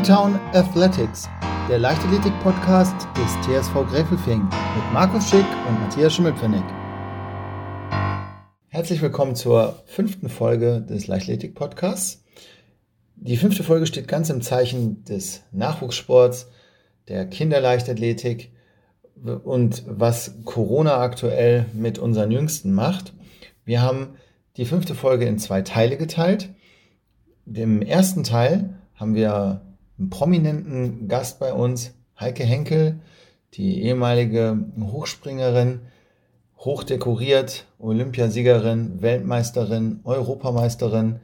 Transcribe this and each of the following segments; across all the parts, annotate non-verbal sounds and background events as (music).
G-Town Athletics, der Leichtathletik-Podcast des TSV Gräfelfing mit Markus Schick und Matthias Schimmelpfennig. Herzlich willkommen zur fünften Folge des Leichtathletik-Podcasts. Die fünfte Folge steht ganz im Zeichen des Nachwuchssports, der Kinderleichtathletik und was Corona aktuell mit unseren Jüngsten macht. Wir haben die fünfte Folge in zwei Teile geteilt. Im ersten Teil haben wir einen prominenten Gast bei uns, Heike Henkel, die ehemalige Hochspringerin, hochdekoriert, Olympiasiegerin, Weltmeisterin, Europameisterin.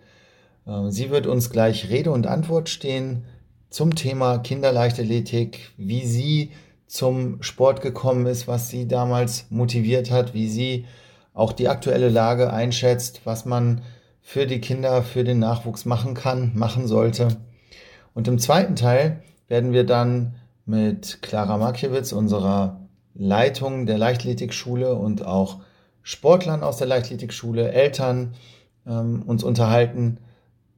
Äh, sie wird uns gleich Rede und Antwort stehen zum Thema Kinderleichtathletik, wie sie zum Sport gekommen ist, was sie damals motiviert hat, wie sie auch die aktuelle Lage einschätzt, was man für die Kinder, für den Nachwuchs machen kann, machen sollte. Und im zweiten Teil werden wir dann mit Clara Markiewicz, unserer Leitung der Leichtathletikschule und auch Sportlern aus der Leichtathletikschule, Eltern ähm, uns unterhalten,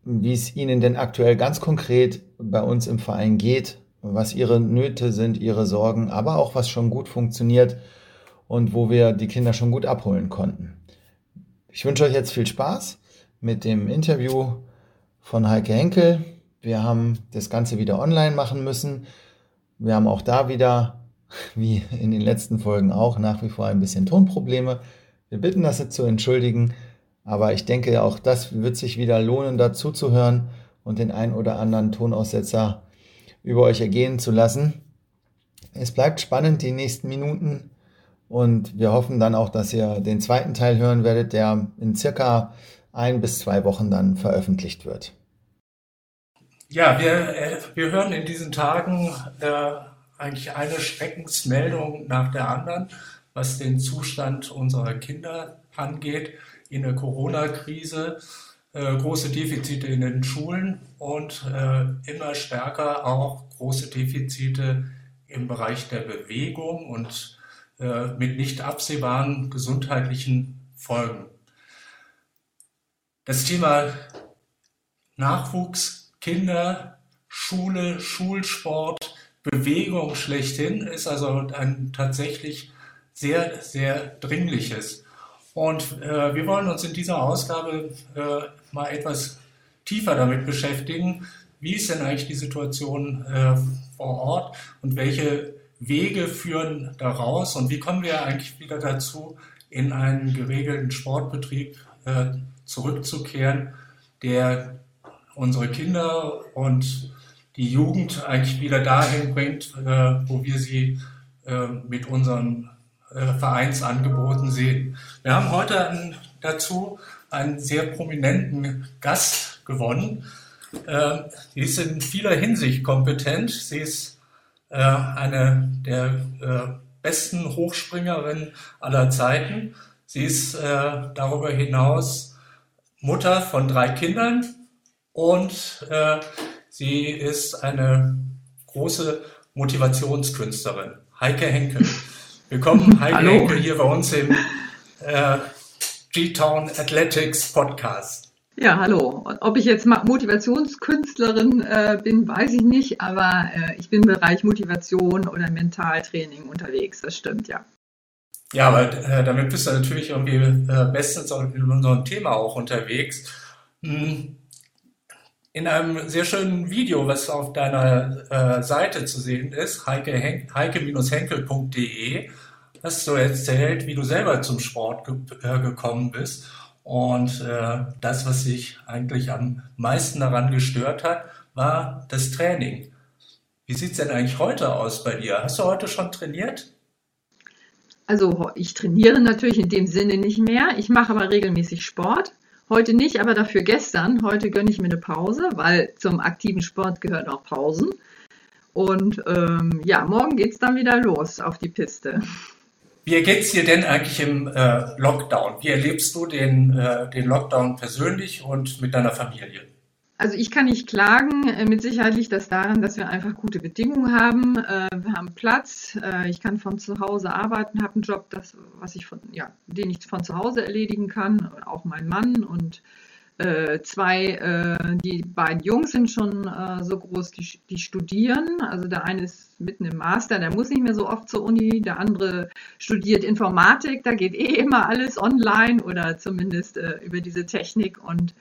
wie es ihnen denn aktuell ganz konkret bei uns im Verein geht, was ihre Nöte sind, ihre Sorgen, aber auch was schon gut funktioniert und wo wir die Kinder schon gut abholen konnten. Ich wünsche euch jetzt viel Spaß mit dem Interview von Heike Henkel. Wir haben das Ganze wieder online machen müssen. Wir haben auch da wieder, (laughs) wie in den letzten Folgen auch, nach wie vor ein bisschen Tonprobleme. Wir bitten das jetzt zu entschuldigen, aber ich denke, auch das wird sich wieder lohnen, dazu zu hören und den ein oder anderen Tonaussetzer über euch ergehen zu lassen. Es bleibt spannend die nächsten Minuten und wir hoffen dann auch, dass ihr den zweiten Teil hören werdet, der in circa ein bis zwei Wochen dann veröffentlicht wird. Ja, wir, äh, wir hören in diesen Tagen äh, eigentlich eine Schreckensmeldung nach der anderen, was den Zustand unserer Kinder angeht in der Corona-Krise. Äh, große Defizite in den Schulen und äh, immer stärker auch große Defizite im Bereich der Bewegung und äh, mit nicht absehbaren gesundheitlichen Folgen. Das Thema Nachwuchs Kinder, Schule, Schulsport, Bewegung schlechthin ist also ein tatsächlich sehr, sehr dringliches. Und äh, wir wollen uns in dieser Ausgabe äh, mal etwas tiefer damit beschäftigen, wie ist denn eigentlich die Situation äh, vor Ort und welche Wege führen daraus und wie kommen wir eigentlich wieder dazu, in einen geregelten Sportbetrieb äh, zurückzukehren, der unsere Kinder und die Jugend eigentlich wieder dahin bringt, äh, wo wir sie äh, mit unseren äh, Vereinsangeboten sehen. Wir haben heute einen, dazu einen sehr prominenten Gast gewonnen. Sie ist in vieler Hinsicht kompetent. Sie ist eine der besten Hochspringerinnen aller Zeiten. Sie ist darüber hinaus Mutter von drei Kindern, und äh, sie ist eine große Motivationskünstlerin, Heike Henkel. Willkommen, (laughs) Heike Hallo. Henkel, hier bei uns im äh, G-Town Athletics Podcast. Ja, hallo. Ob ich jetzt Motivationskünstlerin äh, bin, weiß ich nicht, aber äh, ich bin im Bereich Motivation oder Mentaltraining unterwegs. Das stimmt, ja. Ja, aber äh, damit bist du natürlich irgendwie äh, bestens in unserem Thema auch unterwegs. Hm in einem sehr schönen Video, was auf deiner äh, Seite zu sehen ist, heike-henkel.de, hast du erzählt, wie du selber zum Sport ge äh, gekommen bist. Und äh, das, was dich eigentlich am meisten daran gestört hat, war das Training. Wie sieht es denn eigentlich heute aus bei dir? Hast du heute schon trainiert? Also ich trainiere natürlich in dem Sinne nicht mehr. Ich mache aber regelmäßig Sport. Heute nicht, aber dafür gestern. Heute gönne ich mir eine Pause, weil zum aktiven Sport gehören auch Pausen. Und ähm, ja, morgen geht es dann wieder los auf die Piste. Wie geht es dir denn eigentlich im äh, Lockdown? Wie erlebst du den, äh, den Lockdown persönlich und mit deiner Familie? Also ich kann nicht klagen. Äh, mit Sicherheit liegt das daran, dass wir einfach gute Bedingungen haben. Äh, wir haben Platz. Äh, ich kann von zu Hause arbeiten, habe einen Job, das, was ich von, ja, den ich von zu Hause erledigen kann. Auch mein Mann und zwei, die beiden Jungs sind schon so groß, die, die studieren. Also der eine ist mitten im Master, der muss nicht mehr so oft zur Uni. Der andere studiert Informatik, da geht eh immer alles online oder zumindest über diese Technik. Und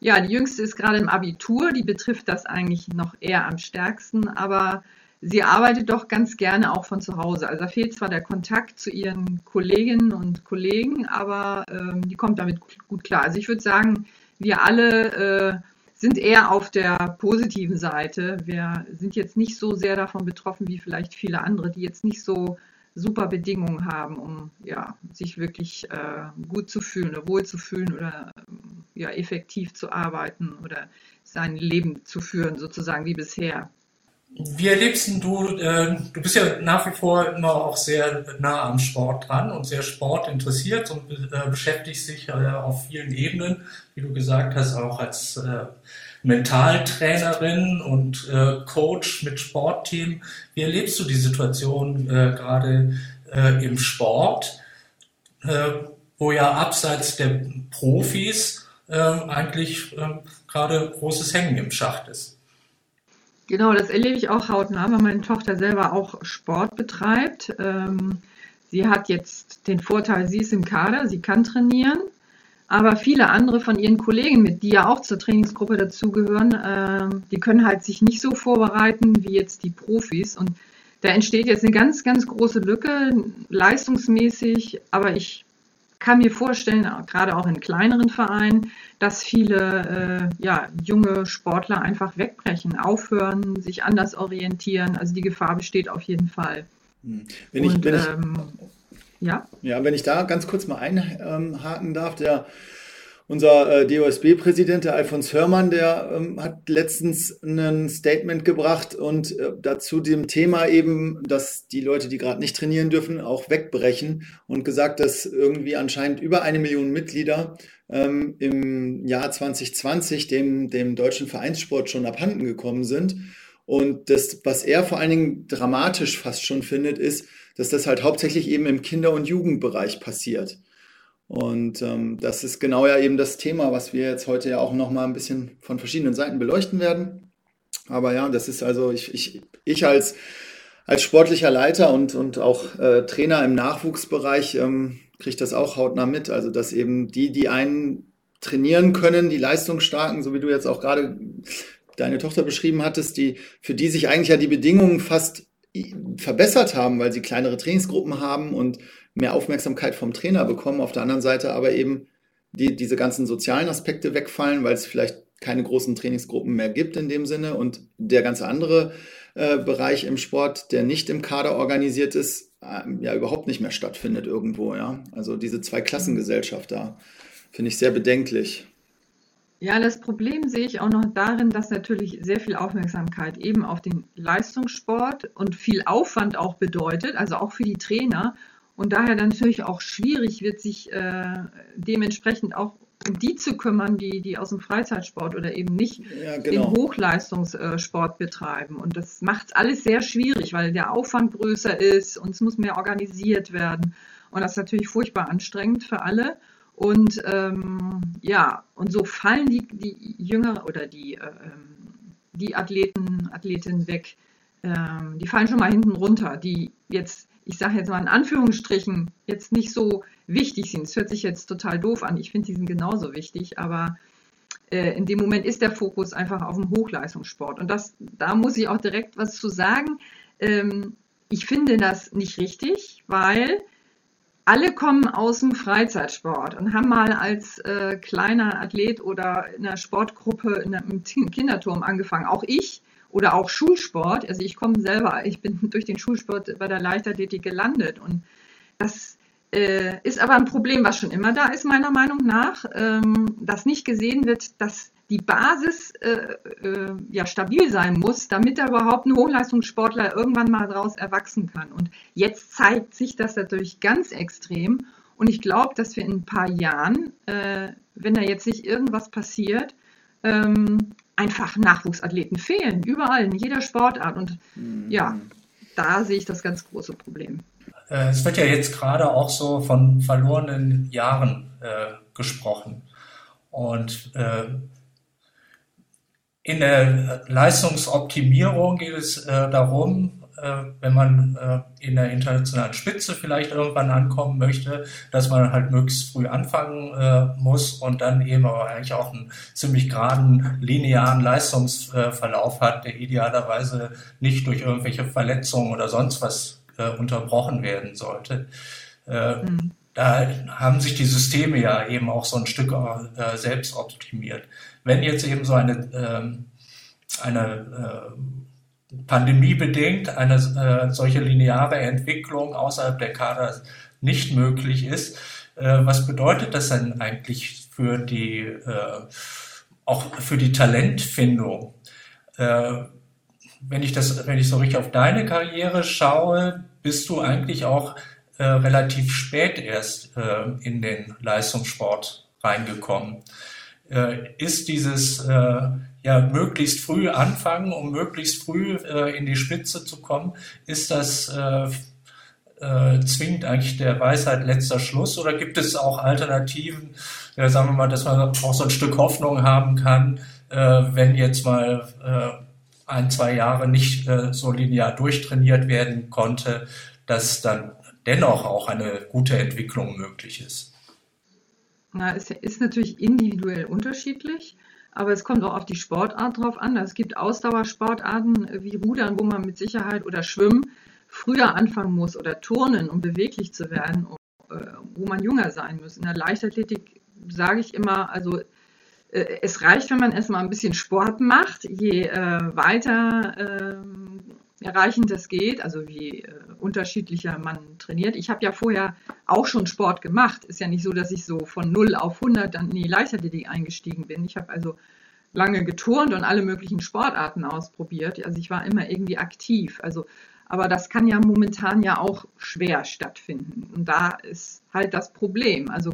ja, die jüngste ist gerade im Abitur, die betrifft das eigentlich noch eher am stärksten, aber sie arbeitet doch ganz gerne auch von zu Hause. Also da fehlt zwar der Kontakt zu ihren Kolleginnen und Kollegen, aber ähm, die kommt damit gut klar. Also ich würde sagen, wir alle äh, sind eher auf der positiven Seite. Wir sind jetzt nicht so sehr davon betroffen wie vielleicht viele andere, die jetzt nicht so super Bedingungen haben, um ja, sich wirklich äh, gut zu fühlen oder wohl zu fühlen oder ja, effektiv zu arbeiten oder sein Leben zu führen, sozusagen wie bisher. Wie erlebst du, äh, du bist ja nach wie vor immer auch sehr nah am Sport dran und sehr sportinteressiert und äh, beschäftigst dich äh, auf vielen Ebenen, wie du gesagt hast, auch als äh, Mentaltrainerin und äh, Coach mit Sportteam. Wie erlebst du die Situation äh, gerade im Sport, wo ja abseits der Profis eigentlich gerade großes Hängen im Schacht ist? Genau, das erlebe ich auch hautnah, weil meine Tochter selber auch Sport betreibt. Ähm, sie hat jetzt den Vorteil, sie ist im Kader, sie kann trainieren, aber viele andere von ihren Kollegen mit, die ja auch zur Trainingsgruppe dazugehören, äh, die können halt sich nicht so vorbereiten wie jetzt die Profis. Und da entsteht jetzt eine ganz, ganz große Lücke, leistungsmäßig, aber ich kann mir vorstellen, gerade auch in kleineren Vereinen, dass viele äh, ja, junge Sportler einfach wegbrechen, aufhören, sich anders orientieren. Also die Gefahr besteht auf jeden Fall. Hm. Wenn ich, Und, wenn ich, ähm, ja? ja, wenn ich da ganz kurz mal einhaken darf, der unser äh, DOSB-Präsident, der Alfons Hörmann, der ähm, hat letztens ein Statement gebracht und äh, dazu dem Thema eben, dass die Leute, die gerade nicht trainieren dürfen, auch wegbrechen und gesagt, dass irgendwie anscheinend über eine Million Mitglieder ähm, im Jahr 2020 dem, dem deutschen Vereinssport schon abhanden gekommen sind. Und das, was er vor allen Dingen dramatisch fast schon findet, ist, dass das halt hauptsächlich eben im Kinder- und Jugendbereich passiert. Und ähm, das ist genau ja eben das Thema, was wir jetzt heute ja auch nochmal ein bisschen von verschiedenen Seiten beleuchten werden. Aber ja, das ist also, ich, ich, ich als, als sportlicher Leiter und, und auch äh, Trainer im Nachwuchsbereich ähm, kriege das auch hautnah mit. Also, dass eben die, die einen trainieren können, die Leistungsstarken, so wie du jetzt auch gerade deine Tochter beschrieben hattest, die, für die sich eigentlich ja die Bedingungen fast verbessert haben, weil sie kleinere Trainingsgruppen haben und mehr Aufmerksamkeit vom Trainer bekommen. Auf der anderen Seite aber eben die, diese ganzen sozialen Aspekte wegfallen, weil es vielleicht keine großen Trainingsgruppen mehr gibt in dem Sinne und der ganze andere äh, Bereich im Sport, der nicht im Kader organisiert ist, äh, ja überhaupt nicht mehr stattfindet irgendwo. Ja, also diese Zweiklassengesellschaft da finde ich sehr bedenklich. Ja, das Problem sehe ich auch noch darin, dass natürlich sehr viel Aufmerksamkeit eben auf den Leistungssport und viel Aufwand auch bedeutet, also auch für die Trainer und daher dann natürlich auch schwierig wird, sich äh, dementsprechend auch um die zu kümmern, die, die aus dem Freizeitsport oder eben nicht ja, genau. den Hochleistungssport betreiben. Und das macht es alles sehr schwierig, weil der Aufwand größer ist und es muss mehr organisiert werden. Und das ist natürlich furchtbar anstrengend für alle. Und ähm, ja, und so fallen die, die Jünger oder die, äh, die Athleten, Athletinnen weg. Ähm, die fallen schon mal hinten runter, die jetzt ich sage jetzt mal in Anführungsstrichen, jetzt nicht so wichtig sind. Es hört sich jetzt total doof an. Ich finde, die sind genauso wichtig, aber äh, in dem Moment ist der Fokus einfach auf dem Hochleistungssport. Und das, da muss ich auch direkt was zu sagen. Ähm, ich finde das nicht richtig, weil alle kommen aus dem Freizeitsport und haben mal als äh, kleiner Athlet oder in einer Sportgruppe in einem Kinderturm angefangen. Auch ich oder auch Schulsport. Also ich komme selber, ich bin (laughs) durch den Schulsport bei der Leichtathletik gelandet und das äh, ist aber ein Problem, was schon immer da ist, meiner Meinung nach, ähm, dass nicht gesehen wird, dass die Basis äh, äh, ja stabil sein muss, damit da überhaupt ein Hochleistungssportler irgendwann mal daraus erwachsen kann. Und jetzt zeigt sich das natürlich ganz extrem. Und ich glaube, dass wir in ein paar Jahren, äh, wenn da jetzt nicht irgendwas passiert, ähm, einfach Nachwuchsathleten fehlen, überall, in jeder Sportart. Und mhm. ja, da sehe ich das ganz große Problem. Äh, es wird ja jetzt gerade auch so von verlorenen Jahren äh, gesprochen. Und äh, in der Leistungsoptimierung geht es äh, darum, äh, wenn man äh, in der internationalen Spitze vielleicht irgendwann ankommen möchte, dass man halt möglichst früh anfangen muss und dann eben aber eigentlich auch einen ziemlich geraden, linearen Leistungsverlauf hat, der idealerweise nicht durch irgendwelche Verletzungen oder sonst was äh, unterbrochen werden sollte. Äh, mhm. Da haben sich die Systeme ja eben auch so ein Stück äh, selbst optimiert. Wenn jetzt eben so eine, ähm, eine pandemiebedingt eine äh, solche lineare Entwicklung außerhalb der Kader nicht möglich ist. Äh, was bedeutet das denn eigentlich für die, äh, auch für die Talentfindung? Äh, wenn ich das, wenn ich so richtig auf deine Karriere schaue, bist du eigentlich auch äh, relativ spät erst äh, in den Leistungssport reingekommen. ist dieses ja möglichst früh anfangen, um möglichst früh äh, in die Spitze zu kommen, ist das äh, äh, zwingend eigentlich der Weisheit letzter Schluss oder gibt es auch Alternativen, sagen wir mal, dass man auch so ein Stück Hoffnung haben kann, äh, wenn jetzt mal äh, ein, zwei Jahre nicht äh, so linear durchtrainiert werden konnte, dass dann dennoch auch eine gute Entwicklung möglich ist? Na, es ist natürlich individuell unterschiedlich. Aber es kommt auch auf die Sportart drauf an. Es gibt Ausdauersportarten wie Rudern, wo man mit Sicherheit oder Schwimmen früher anfangen muss oder Turnen, um beweglich zu werden, äh, wo man jünger sein muss. In der Leichtathletik sage ich immer, also es reicht, wenn man erstmal ein bisschen Sport macht. Je weiter ähm, erreichend das geht, also wie äh, unterschiedlicher man trainiert. Ich habe ja vorher auch schon Sport gemacht. Ist ja nicht so, dass ich so von 0 auf 100 dann in die Leichtathletik eingestiegen bin. Ich habe also lange geturnt und alle möglichen Sportarten ausprobiert. Also ich war immer irgendwie aktiv. Also, aber das kann ja momentan ja auch schwer stattfinden. Und da ist halt das Problem. Also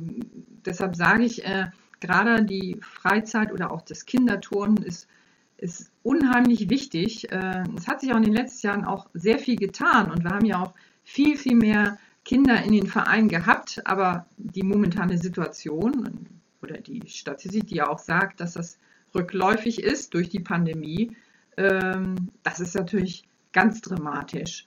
deshalb sage ich, äh, gerade die Freizeit oder auch das Kinderturnen ist ist unheimlich wichtig. Äh, es hat sich auch in den letzten Jahren auch sehr viel getan und wir haben ja auch viel, viel mehr Kinder in den Vereinen gehabt, aber die momentane Situation oder die Statistik, die ja auch sagt, dass das rückläufig ist durch die Pandemie, ähm, das ist natürlich ganz dramatisch.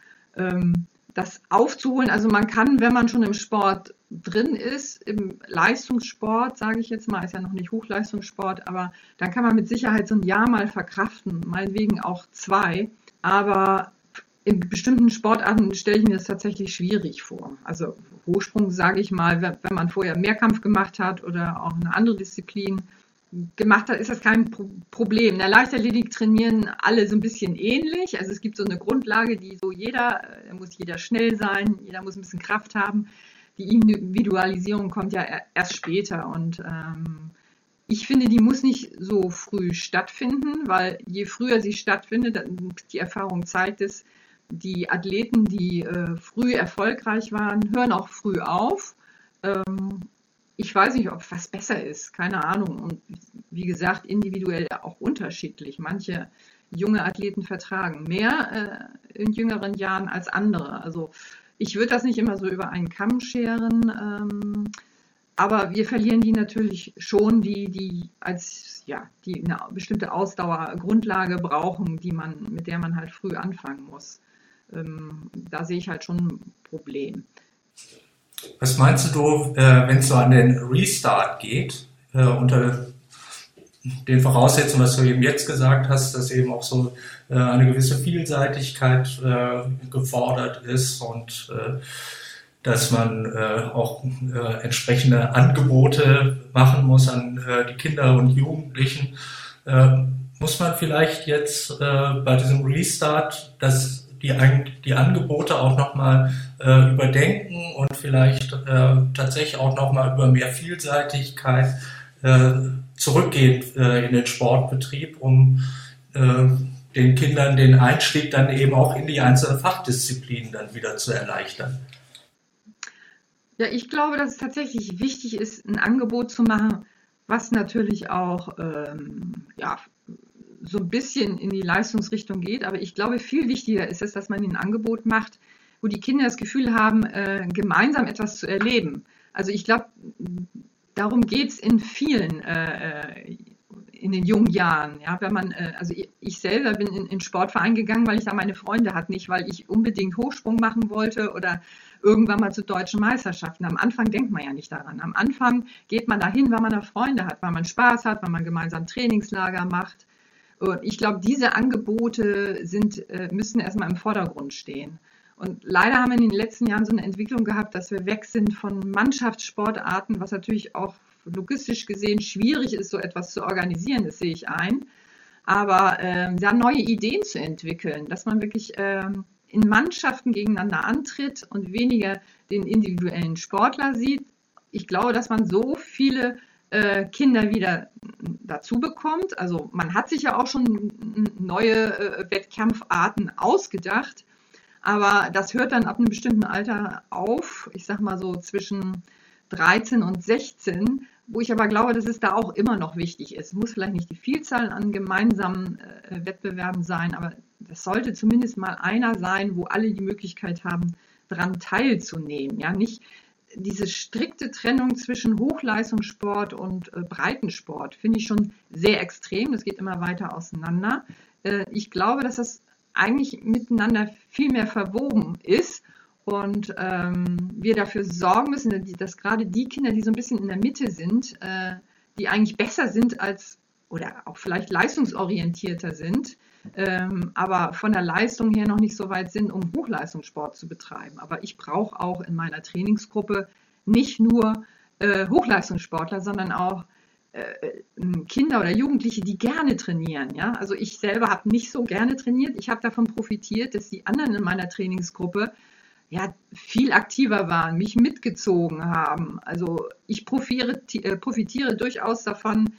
Das aufzuholen, also man kann, wenn man schon im Sport drin ist, im Leistungssport, sage ich jetzt mal, ist ja noch nicht Hochleistungssport, aber dann kann man mit Sicherheit so ein Jahr mal verkraften, meinetwegen auch zwei. Aber in bestimmten Sportarten stelle ich mir das tatsächlich schwierig vor. Also Hochsprung, sage ich mal, wenn man vorher Mehrkampf gemacht hat oder auch eine andere Disziplin gemacht hat, ist das kein Problem. In der Leichtathletik trainieren alle so ein bisschen ähnlich. Also es gibt so eine Grundlage, die so jeder, da muss jeder schnell sein, jeder muss ein bisschen Kraft haben die Individualisierung kommt ja erst später und ähm, ich finde, die muss nicht so früh stattfinden, weil je früher sie stattfindet, die Erfahrung zeigt es, die Athleten, die äh, früh erfolgreich waren, hören auch früh auf. Ähm, ich weiß nicht, ob was besser ist, keine Ahnung. Und wie gesagt, individuell auch unterschiedlich. Manche junge Athleten vertragen mehr äh, in jüngeren Jahren als andere. Also ich würde das nicht immer so über einen Kamm scheren, ähm, aber wir verlieren die natürlich schon, die, die als ja, die eine bestimmte Ausdauergrundlage brauchen, die man, mit der man halt früh anfangen muss. Ähm, da sehe ich halt schon ein Problem. Was meinst du, äh, wenn es so an den Restart geht, äh, unter den Voraussetzungen, was du eben jetzt gesagt hast, dass eben auch so äh, eine gewisse Vielseitigkeit gefordert ist und dass man auch entsprechende Angebote machen muss an die Kinder und Jugendlichen. muss man vielleicht jetzt bei diesem Restart das, die, die Angebote auch nochmal äh, überdenken und vielleicht tatsächlich auch nochmal über mehr Vielseitigkeit zurückgehen äh, in den Sportbetrieb, um äh, den Kindern den Einstieg dann eben auch in die einzelnen Fachdisziplinen dann wieder zu erleichtern. Ja, ich glaube, dass es tatsächlich wichtig ist, ein Angebot zu machen, was natürlich auch ähm, ja, so ein bisschen in die Leistungsrichtung geht. Aber ich glaube, viel wichtiger ist es, dass man ein Angebot macht, wo die Kinder das Gefühl haben, äh, gemeinsam etwas zu erleben. Also ich glaube, darum geht es in vielen äh, äh, in den jungen Jahren. Ja, wenn man, äh, also ich, ich selber bin in, in Sportverein gegangen, weil ich da meine Freunde hatte, nicht weil ich unbedingt Hochsprung machen wollte oder irgendwann mal zu deutschen Meisterschaften. Am Anfang denkt man ja nicht daran. Am Anfang geht man dahin, weil man da Freunde hat, weil man Spaß hat, weil man gemeinsam Trainingslager macht. Und ich glaube, diese Angebote sind, äh, müssen erstmal im Vordergrund stehen. Und leider haben wir in den letzten Jahren so eine Entwicklung gehabt, dass wir weg sind von Mannschaftssportarten, was natürlich auch logistisch gesehen schwierig ist, so etwas zu organisieren, das sehe ich ein. Aber ähm, da neue Ideen zu entwickeln, dass man wirklich ähm, in Mannschaften gegeneinander antritt und weniger den individuellen Sportler sieht. Ich glaube, dass man so viele äh, Kinder wieder dazu bekommt. Also man hat sich ja auch schon neue äh, Wettkampfarten ausgedacht, aber das hört dann ab einem bestimmten Alter auf. Ich sag mal so zwischen 13 und 16, wo ich aber glaube, dass es da auch immer noch wichtig ist. Es muss vielleicht nicht die Vielzahl an gemeinsamen äh, Wettbewerben sein, aber das sollte zumindest mal einer sein, wo alle die Möglichkeit haben, daran teilzunehmen. Ja, nicht diese strikte Trennung zwischen Hochleistungssport und äh, Breitensport finde ich schon sehr extrem. Das geht immer weiter auseinander. Äh, ich glaube, dass das eigentlich miteinander viel mehr verwoben ist und ähm, wir dafür sorgen müssen, dass gerade die Kinder, die so ein bisschen in der Mitte sind, äh, die eigentlich besser sind als oder auch vielleicht leistungsorientierter sind, ähm, aber von der Leistung her noch nicht so weit sind, um Hochleistungssport zu betreiben. Aber ich brauche auch in meiner Trainingsgruppe nicht nur äh, Hochleistungssportler, sondern auch äh, Kinder oder Jugendliche, die gerne trainieren. Ja? Also ich selber habe nicht so gerne trainiert. Ich habe davon profitiert, dass die anderen in meiner Trainingsgruppe ja, viel aktiver waren, mich mitgezogen haben. Also ich profitiere, äh, profitiere durchaus davon, äh,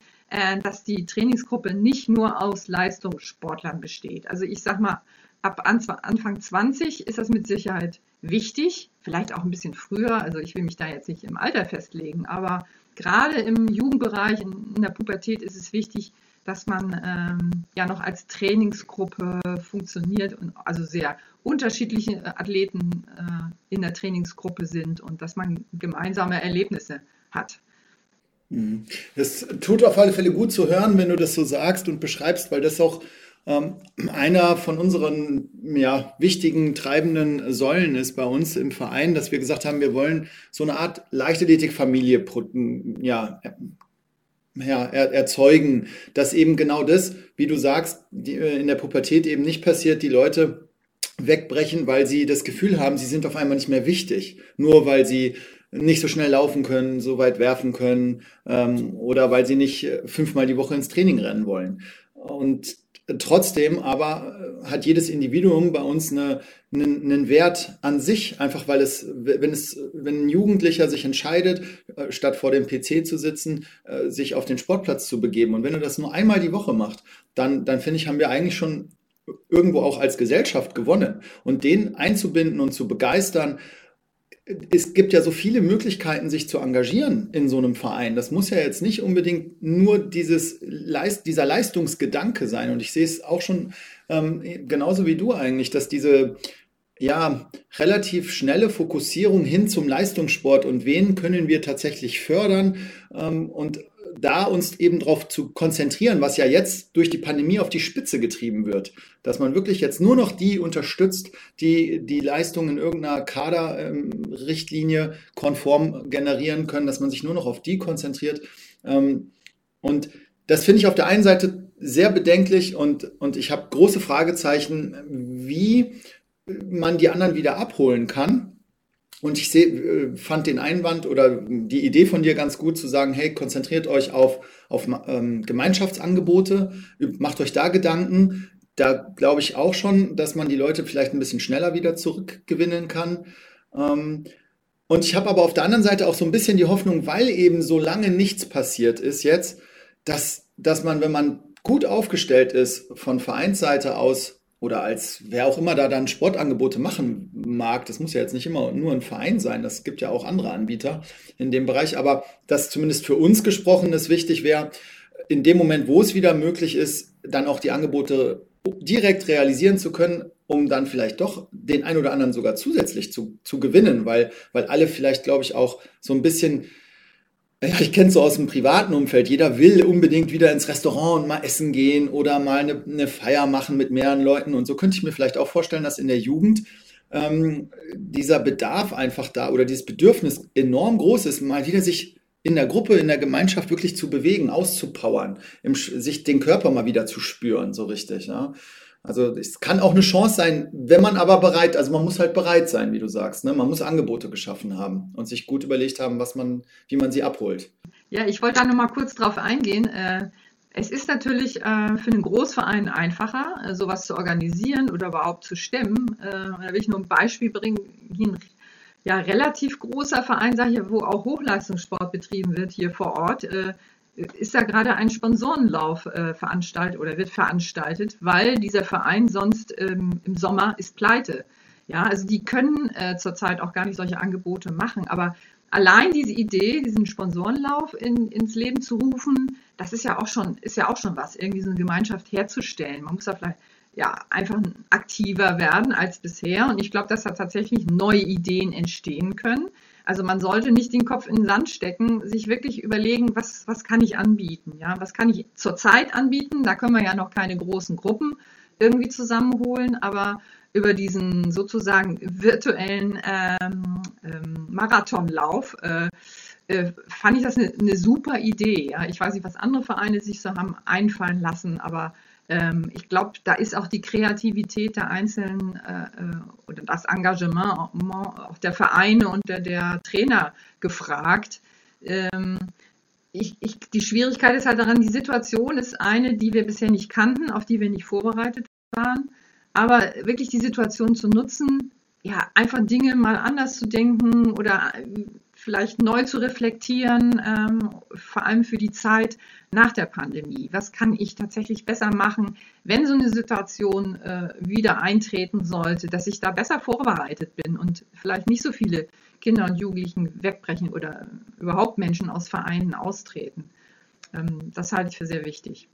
dass die Trainingsgruppe nicht nur aus Leistungssportlern besteht. Also ich sag mal, ab Anfang 20 ist das mit Sicherheit wichtig, vielleicht auch ein bisschen früher. Also ich will mich da jetzt nicht im Alter festlegen, aber gerade im Jugendbereich, in, der Pubertät ist es wichtig, dass man ähm, ja noch als Trainingsgruppe funktioniert und also sehr unterschiedliche Athleten äh, in der Trainingsgruppe sind und dass man gemeinsame Erlebnisse hat. Mhm. Es tut auf alle Fälle gut zu hören, wenn du das so sagst und beschreibst, weil das auch ähm, einer von unseren ja, wichtigen treibenden Säulen ist bei uns im Verein, dass wir gesagt haben, wir wollen so eine Art Leichtathletikfamilie ja, ja, er, erzeugen, dass eben genau das, wie du sagst, die, äh, in der Pubertät eben nicht passiert, die Leute wegbrechen, weil sie das Gefühl haben, sie sind auf einmal nicht mehr wichtig, nur weil sie nicht so schnell laufen können, so weit werfen können ähm, oder weil sie nicht äh, fünfmal die Woche ins Training rennen wollen. Und trotzdem aber äh, hat jedes Individuum bei uns eine, einen, einen Wert an sich, einfach weil es, wenn es, wenn ein Jugendlicher sich entscheidet, äh, statt vor dem PC zu sitzen, sich auf den Sportplatz zu begeben. Und wenn er das nur einmal die Woche macht, dann, dann finde ich, haben wir eigentlich schon irgendwo auch als Gesellschaft gewonnen. Und den einzubinden und zu begeistern, es gibt ja so viele Möglichkeiten, sich zu engagieren in so einem Verein. Das muss ja jetzt nicht unbedingt nur dieses Leist, dieser Leistungsgedanke sein. Und ich sehe es auch schon ähm, genauso wie du eigentlich, dass diese ja, relativ schnelle Fokussierung hin zum Leistungssport und wen können wir tatsächlich fördern ähm, und da uns eben darauf zu konzentrieren, was ja jetzt durch die Pandemie auf die Spitze getrieben wird, dass man wirklich jetzt nur noch die unterstützt, die die Leistungen in irgendeiner Kaderrichtlinie konform generieren können, dass man sich nur noch auf die konzentriert. Ähm, und das finde ich auf der einen Seite sehr bedenklich und, und ich habe große Fragezeichen, wie man die anderen wieder abholen kann und ich seh, äh, fand den Einwand oder die Idee von dir ganz gut zu sagen, hey, konzentriert euch auf, auf ähm, Gemeinschaftsangebote, macht euch da Gedanken. Da glaube ich auch schon, dass man die Leute vielleicht ein bisschen schneller wieder zurückgewinnen kann. Ähm, und ich habe aber auf der anderen Seite auch so ein bisschen die Hoffnung, weil eben so lange nichts passiert ist jetzt, dass, dass man, wenn man gut aufgestellt ist von Vereinsseite aus, oder als wer auch immer da dann Sportangebote machen mag, das muss ja jetzt nicht immer nur ein Verein sein, das gibt ja auch andere Anbieter in dem Bereich, aber das zumindest für uns gesprochen ist wichtig wäre, in dem Moment, wo es wieder möglich ist, dann auch die Angebote direkt realisieren zu können, um dann vielleicht doch den ein oder anderen sogar zusätzlich zu, zu gewinnen, weil, weil alle vielleicht, glaube ich, auch so ein bisschen Ich kenne es so aus dem privaten Umfeld. Jeder will unbedingt wieder ins Restaurant und mal essen gehen oder mal eine, eine Feier machen mit mehreren Leuten. Und so könnte ich mir vielleicht auch vorstellen, dass in der Jugend ähm, dieser Bedarf einfach da oder dieses Bedürfnis enorm groß ist, mal wieder sich in der Gruppe, in der Gemeinschaft wirklich zu bewegen, auszupowern, im, sich den Körper mal wieder zu spüren, so richtig. Ja? Also es kann auch eine Chance sein, wenn man aber bereit, also man muss halt bereit sein, wie du sagst. Ne? Man muss Angebote geschaffen haben und sich gut überlegt haben, was man, wie man sie abholt. Ja, ich wollte da noch mal kurz drauf eingehen. Äh, es ist natürlich äh, für einen Großverein einfacher, äh, sowas zu organisieren oder überhaupt zu stemmen. Da will ich nur ein Beispiel bringen. Ein ja, relativ großer Verein, sage ich, wo auch Hochleistungssport betrieben wird hier vor Ort, ist da gerade ein Sponsorenlauf äh, veranstaltet oder wird veranstaltet, weil dieser Verein sonst ähm, im Sommer ist pleite. Ja, also die können äh, zurzeit auch gar nicht solche Angebote machen, aber allein diese Idee, diesen Sponsorenlauf in, ins Leben zu rufen, das ist ja auch schon, ist ja auch schon was, irgendwie so eine Gemeinschaft herzustellen. Man muss da vielleicht ja einfach aktiver werden als bisher. Und ich glaube, dass da tatsächlich neue Ideen entstehen können. Also man sollte nicht den Kopf in den Sand stecken, sich wirklich überlegen, was, was kann ich anbieten? Ja, was kann ich zurzeit anbieten? Da können wir ja noch keine großen Gruppen irgendwie zusammenholen, aber über diesen sozusagen virtuellen ähm, ähm, Marathonlauf äh, äh, fand ich das eine, eine super Idee. Ja? Ich weiß nicht, was andere Vereine sich so haben einfallen lassen, aber ich glaube, da ist auch die Kreativität der Einzelnen äh, äh, oder das Engagement auch der Vereine und der, der Trainer gefragt. Ähm, ich, ich, die Schwierigkeit ist halt daran, die Situation ist eine, die wir bisher nicht kannten, auf die wir nicht vorbereitet waren. Aber wirklich die Situation zu nutzen, ja, einfach Dinge mal anders zu denken oder vielleicht neu zu reflektieren, ähm, vor allem für die Zeit nach der Pandemie. Was kann ich tatsächlich besser machen, wenn so eine Situation äh, wieder eintreten sollte, dass ich da besser vorbereitet bin und vielleicht nicht so viele Kinder und Jugendlichen wegbrechen oder überhaupt Menschen aus Vereinen austreten. Ähm, das halte ich für sehr wichtig.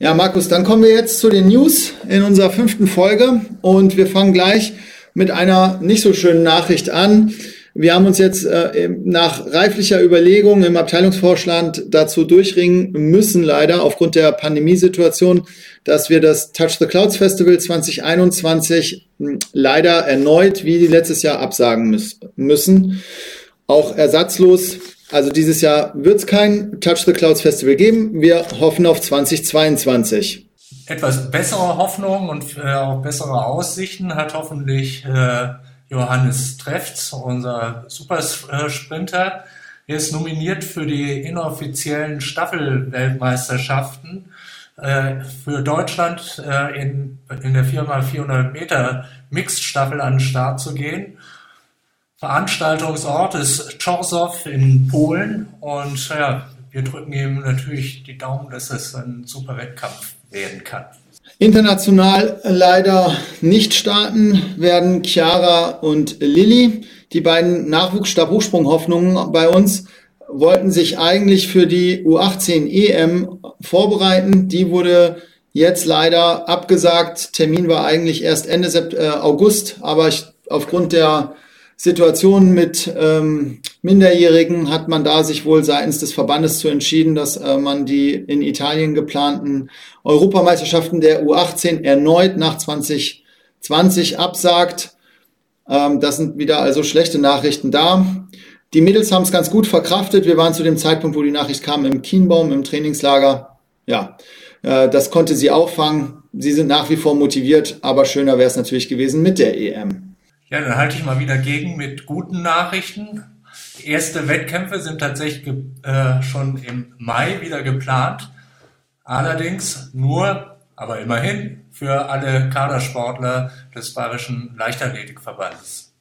Ja, Markus, dann kommen wir jetzt zu den News in unserer fünften Folge und wir fangen gleich mit einer nicht so schönen Nachricht an. Wir haben uns jetzt äh, nach reiflicher Überlegung im Abteilungsvorstand dazu durchringen müssen, leider aufgrund der Pandemiesituation, dass wir das Touch the Clouds Festival 2021 hm, leider erneut wie letztes Jahr absagen müssen. Auch ersatzlos. Also dieses Jahr wird es kein Touch the Clouds Festival geben. Wir hoffen auf 2022 etwas bessere Hoffnung und äh, auch bessere Aussichten hat hoffentlich äh, Johannes Trefts, unser Supersprinter. Er ist nominiert für die inoffiziellen Staffelweltmeisterschaften äh, für Deutschland äh, in, in der 4x400 Meter Mixed-Staffel an den Start zu gehen. Veranstaltungsort ist Czorzow in Polen und ja, wir drücken ihm natürlich die Daumen, dass es ein super Wettkampf werden kann. International leider nicht starten werden Chiara und Lilly. Die beiden Nachwuchsstabhochsprung-Hoffnungen bei uns wollten sich eigentlich für die U18 EM vorbereiten. Die wurde jetzt leider abgesagt. Termin war eigentlich erst Ende äh, August, aber ich, aufgrund der Situation mit ähm, Minderjährigen hat man da sich wohl seitens des Verbandes zu entschieden, dass äh, man die in Italien geplanten Europameisterschaften der U18 erneut nach 2020 absagt. Ähm, das sind wieder also schlechte Nachrichten da. Die Mädels haben es ganz gut verkraftet. Wir waren zu dem Zeitpunkt, wo die Nachricht kam, im Kienbaum, im Trainingslager. Ja, äh, das konnte sie auffangen. Sie sind nach wie vor motiviert, aber schöner wäre es natürlich gewesen mit der EM. Ja, dann halte ich mal wieder gegen mit guten Nachrichten. Erste Wettkämpfe sind tatsächlich äh, schon im Mai wieder geplant. Allerdings nur, aber immerhin, für alle Kadersportler des Bayerischen Leichtathletikverbandes.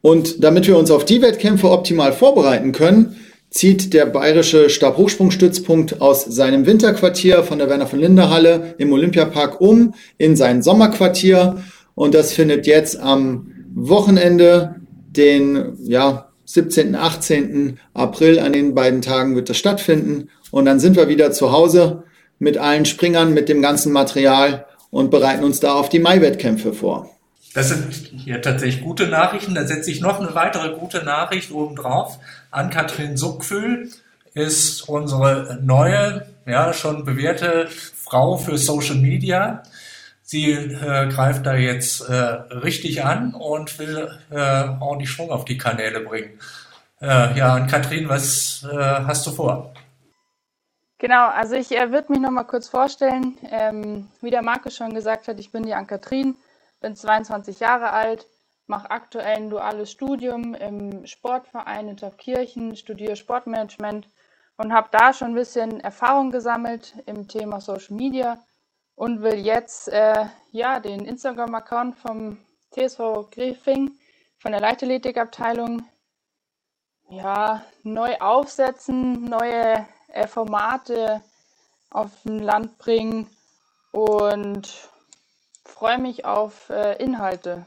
Und damit wir uns auf die Wettkämpfe optimal vorbereiten können, zieht der Bayerische Stabhochsprungstützpunkt aus seinem Winterquartier von der Werner von Linde Halle im Olympiapark um in sein Sommerquartier. Und das findet jetzt am Wochenende, den ja, 17., 18. April, an den beiden Tagen wird das stattfinden. Und dann sind wir wieder zu Hause mit allen Springern, mit dem ganzen Material und bereiten uns da auf die Mai-Wettkämpfe vor. Das sind hier tatsächlich gute Nachrichten. Da setze ich noch eine weitere gute Nachricht oben drauf. Ann-Kathrin Suckfühl ist unsere neue, ja, schon bewährte Frau für Social Media. Sie äh, greift da jetzt äh, richtig an und will äh, ordentlich Schwung auf die Kanäle bringen. Äh, ja, und Kathrin, was äh, hast du vor? Genau, also ich äh, würde mich noch mal kurz vorstellen. Ähm, wie der Markus schon gesagt hat, ich bin die Ann-Kathrin, bin 22 Jahre alt, mache aktuell ein duales Studium im Sportverein in Taufkirchen, studiere Sportmanagement und habe da schon ein bisschen Erfahrung gesammelt im Thema Social Media und will jetzt äh, ja den Instagram-Account vom TSV Griefing von der Leichtathletikabteilung ja neu aufsetzen, neue äh, Formate auf dem Land bringen und freue mich auf äh, Inhalte.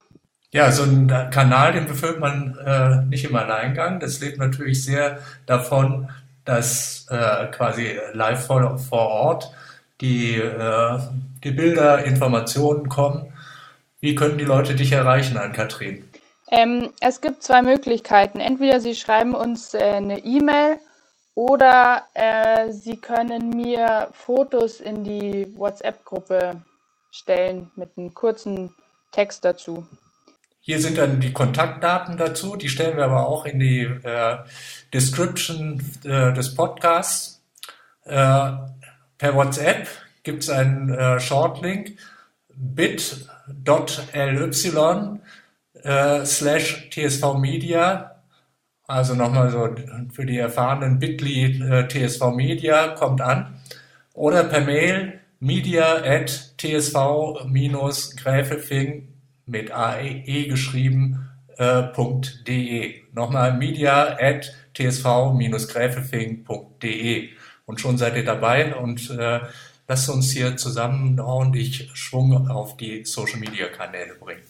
Ja, so ein Kanal, den befüllt man äh, nicht im Alleingang. Das lebt natürlich sehr davon, dass äh, quasi live vor, vor Ort die, äh, die Bilder, Informationen kommen. Wie können die Leute dich erreichen, Ann-Kathrin? Ähm, es gibt zwei Möglichkeiten. Entweder Sie schreiben uns äh, eine E-Mail oder äh, Sie können mir Fotos in die WhatsApp-Gruppe stellen mit einem kurzen Text dazu. Hier sind dann die Kontaktdaten dazu, die stellen wir aber auch in die äh, Description äh, des Podcasts. Per WhatsApp gibt es einen äh, Shortlink bit.ly äh, slash tsv media also nochmal so für die erfahrenen Bitly äh, TSV Media kommt an. Oder per Mail media at tsv-gräfefing mit AE geschrieben äh, .de. Nochmal media at tsv-gräfefing.de. Und schon seid ihr dabei und äh, lasst uns hier zusammen ordentlich Schwung auf die Social Media Kanäle bringen.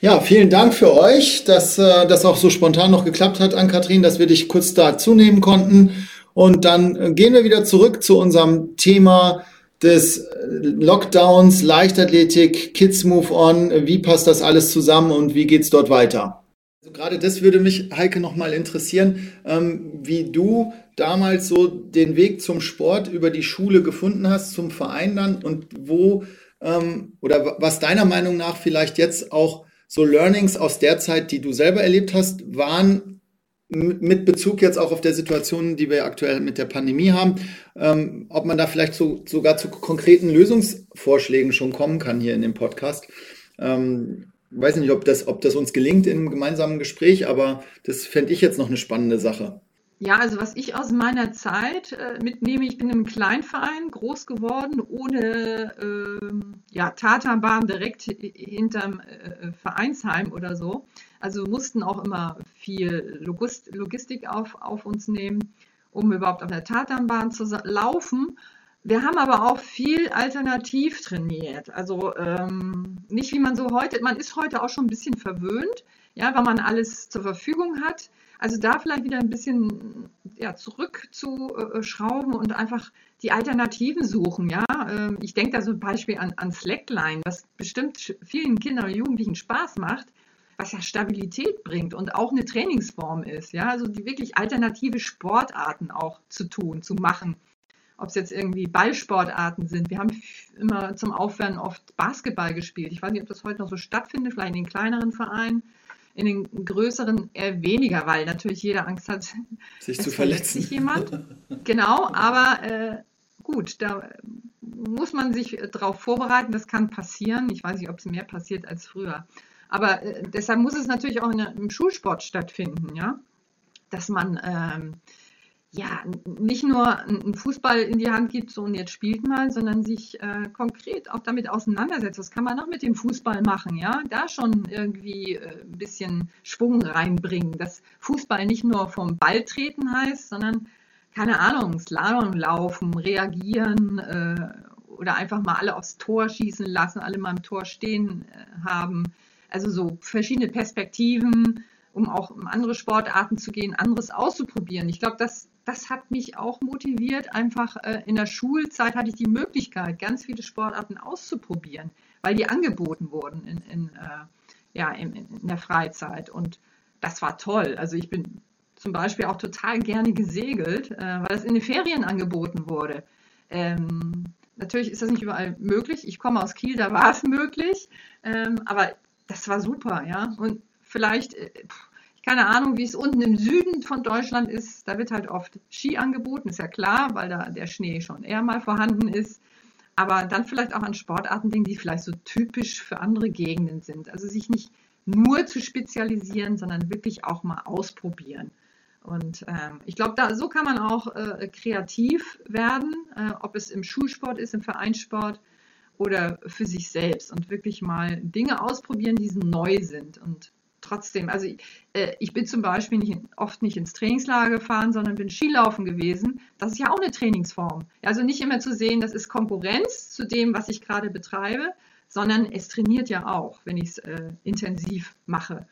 Ja, vielen Dank für euch, dass äh, das auch so spontan noch geklappt hat, an Kathrin, dass wir dich kurz dazu nehmen konnten. Und dann äh, gehen wir wieder zurück zu unserem Thema des äh, Lockdowns, Leichtathletik, Kids Move On. Wie passt das alles zusammen und wie geht's dort weiter? Also gerade das würde mich, Heike, nochmal interessieren, ähm, wie du damals so den Weg zum Sport über die Schule gefunden hast, zum Verein dann und wo ähm, oder was deiner Meinung nach vielleicht jetzt auch so Learnings aus der Zeit, die du selber erlebt hast, waren mit Bezug jetzt auch auf der Situation, die wir aktuell mit der Pandemie haben, ähm, ob man da vielleicht so, sogar zu konkreten Lösungsvorschlägen schon kommen kann hier in dem Podcast. Ähm, weiß nicht, ob das, ob das uns gelingt im gemeinsamen Gespräch, aber das fände ich jetzt noch eine spannende Sache. Ja, also was ich aus meiner Zeit äh, mitnehme, ich bin im Kleinverein groß geworden, ohne äh, ja, Tatanbahn direkt hinterm äh, Vereinsheim oder so. Also mussten auch immer viel Logist Logistik auf, auf uns nehmen, um überhaupt auf der Tatanbahn zu laufen. Wir haben aber auch viel alternativ trainiert. Also ähm, nicht wie man so heute, man ist heute auch schon ein bisschen verwöhnt, ja, weil man alles zur Verfügung hat. Also da vielleicht wieder ein bisschen ja, zurückzuschrauben und einfach die Alternativen suchen. Ja? Ähm, ich denke da so ein Beispiel an, an Slackline, was bestimmt vielen Kindern und Jugendlichen Spaß macht, was ja Stabilität bringt und auch eine Trainingsform ist. Ja? Also die wirklich alternative Sportarten auch zu tun, zu machen. Ob es jetzt irgendwie Ballsportarten sind. Wir haben immer zum Aufwärmen oft Basketball gespielt. Ich weiß nicht, ob das heute noch so stattfindet, vielleicht in den kleineren Vereinen in den größeren eher weniger, weil natürlich jeder Angst hat, sich zu verletzen. Sich jemand. (laughs) genau, aber äh, gut, da muss man sich darauf vorbereiten, das kann passieren. Ich weiß nicht, ob es mehr passiert als früher. Aber äh, deshalb muss es natürlich auch in, im Schulsport stattfinden, ja. Dass man ähm, ja, nicht nur einen Fußball in die Hand gibt, so und jetzt spielt mal, sondern sich äh, konkret auch damit auseinandersetzt. Was kann man noch mit dem Fußball machen? Ja, da schon irgendwie äh, ein bisschen Schwung reinbringen. Dass Fußball nicht nur vom Ball treten heißt, sondern keine Ahnung, Slalom laufen, reagieren äh, oder einfach mal alle aufs Tor schießen lassen, alle mal im Tor stehen äh, haben. Also so verschiedene Perspektiven um auch um andere Sportarten zu gehen, anderes auszuprobieren. Ich glaube, das das hat mich auch motiviert. Einfach äh, in der Schulzeit hatte ich die Möglichkeit, ganz viele Sportarten auszuprobieren, weil die angeboten wurden in, in, äh, ja, in, in der Freizeit. Und das war toll. Also ich bin zum Beispiel auch total gerne gesegelt, äh, weil das in den Ferien angeboten wurde. Ähm, natürlich ist das nicht überall möglich. Ich komme aus Kiel, da war es (laughs) möglich. Ähm, aber das war super, ja. Und vielleicht, äh, keine Ahnung, wie es unten im Süden von Deutschland ist. Da wird halt oft Ski angeboten, ist ja klar, weil da der Schnee schon eher mal vorhanden ist. Aber dann vielleicht auch an Sportarten denken, die vielleicht so typisch für andere Gegenden sind. Also sich nicht nur zu spezialisieren, sondern wirklich auch mal ausprobieren. Und ähm, ich glaube, da so kann man auch äh, kreativ werden, äh, ob es im Schulsport ist, im Vereinssport oder für sich selbst und wirklich mal Dinge ausprobieren, die neu sind. Und trotzdem, also äh, ich bin zum Beispiel nicht, oft nicht ins Trainingslager gefahren, sondern bin Skilaufen gewesen. Das ist ja auch eine Trainingsform. Also nicht immer zu sehen, das ist Konkurrenz zu dem, was ich gerade betreibe, sondern es trainiert ja auch, wenn ich es äh, intensiv mache.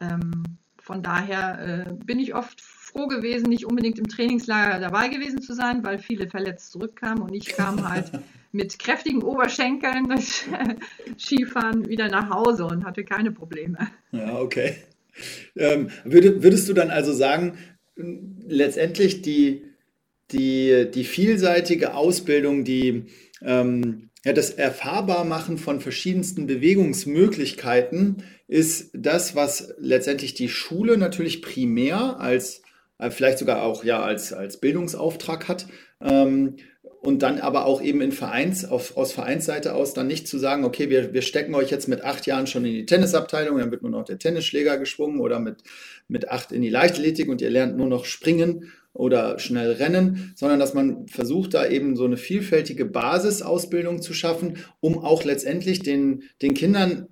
Ähm, von daher äh, bin ich oft froh gewesen, nicht unbedingt im Trainingslager dabei gewesen zu sein, weil viele verletzt zurückkamen und ich kam halt (laughs) mit kräftigen Oberschenkeln das (laughs) Skifahren wieder nach Hause und hatte keine Probleme. Ja, okay. Ähm, würdest du dann also sagen, letztendlich die, die, die vielseitige Ausbildung, die ähm, ja, das Erfahrbarmachen von verschiedensten Bewegungsmöglichkeiten ist das, was letztendlich die Schule natürlich primär als, äh, vielleicht sogar auch ja als, als Bildungsauftrag hat. Ähm, und dann aber auch eben in Vereins, auf, aus Vereinsseite aus dann nicht zu sagen, okay, wir, wir stecken euch jetzt mit acht Jahren schon in die Tennisabteilung, dann wird nur noch der Tennisschläger geschwungen oder mit, mit acht in die Leichtathletik und ihr lernt nur noch springen oder schnell rennen, sondern dass man versucht, da eben so eine vielfältige Basisausbildung zu schaffen, um auch letztendlich den, den Kindern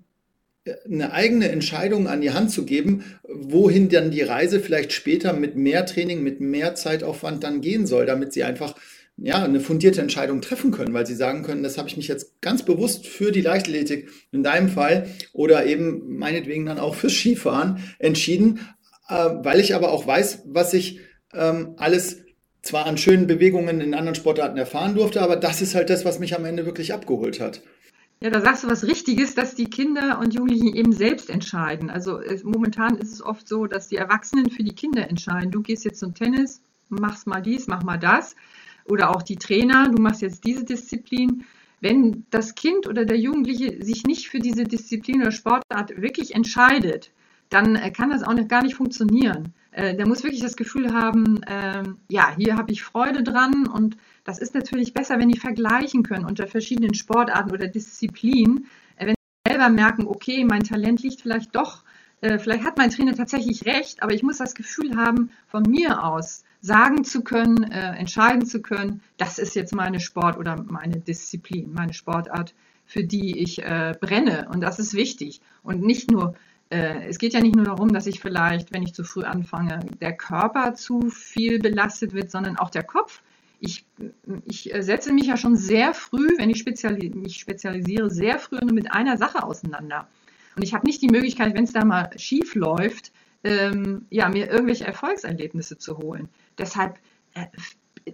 äh, eine eigene Entscheidung an die Hand zu geben, wohin dann die Reise vielleicht später mit mehr Training, mit mehr Zeitaufwand dann gehen soll, damit sie einfach ja, eine fundierte Entscheidung treffen können, weil sie sagen können, das habe ich mich jetzt ganz bewusst für die Leichtathletik in deinem Fall oder eben meinetwegen dann auch fürs Skifahren entschieden, äh, weil ich aber auch weiß, was ich ähm, alles zwar an schönen Bewegungen in anderen Sportarten erfahren durfte, aber das ist halt das, was mich am Ende wirklich abgeholt hat. Ja, da sagst du was Richtiges, dass die Kinder und Jugendlichen eben selbst entscheiden. Also es, momentan ist es oft so, dass die Erwachsenen für die Kinder entscheiden. Du gehst jetzt zum Tennis, machst mal dies, mach mal das. Oder auch die Trainer, du machst jetzt diese Disziplin. Wenn das Kind oder der Jugendliche sich nicht für diese Disziplin oder Sportart wirklich entscheidet, dann äh, kann das auch noch gar nicht funktionieren. Äh, der muss wirklich das Gefühl haben, äh, ja, hier habe ich Freude dran und das ist natürlich besser, wenn die vergleichen können unter verschiedenen Sportarten oder Disziplinen, äh, wenn sie selber merken, okay, mein Talent liegt vielleicht doch, vielleicht hat mein Trainer tatsächlich recht, aber ich muss das Gefühl haben, von mir aus sagen zu können, entscheiden zu können, das ist jetzt meine Sport oder meine Disziplin, meine Sportart, für die ich brenne. Und das ist wichtig. Und nicht nur es geht ja nicht nur darum, dass ich vielleicht, wenn ich zu früh anfange, der Körper zu viel belastet wird, sondern auch der Kopf. Ich, ich setze mich ja schon sehr früh, wenn ich speziali mich spezialisiere, sehr früh nur mit einer Sache auseinander. Und ich habe nicht die Möglichkeit, wenn es da mal schief läuft, ähm, ja, mir irgendwelche Erfolgserlebnisse zu holen. Deshalb äh,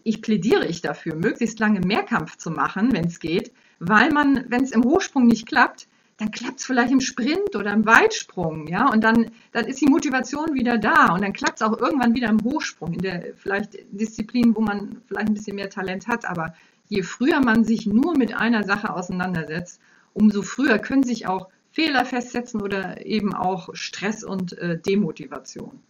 ich plädiere ich dafür, möglichst lange Mehrkampf zu machen, wenn es geht, weil man, wenn es im Hochsprung nicht klappt, dann klappt es vielleicht im Sprint oder im Weitsprung, ja, und dann, dann ist die Motivation wieder da und dann klappt es auch irgendwann wieder im Hochsprung, in der vielleicht Disziplin, wo man vielleicht ein bisschen mehr Talent hat, aber je früher man sich nur mit einer Sache auseinandersetzt, umso früher können sich auch Fehler festsetzen oder eben auch Stress und äh, Demotivation.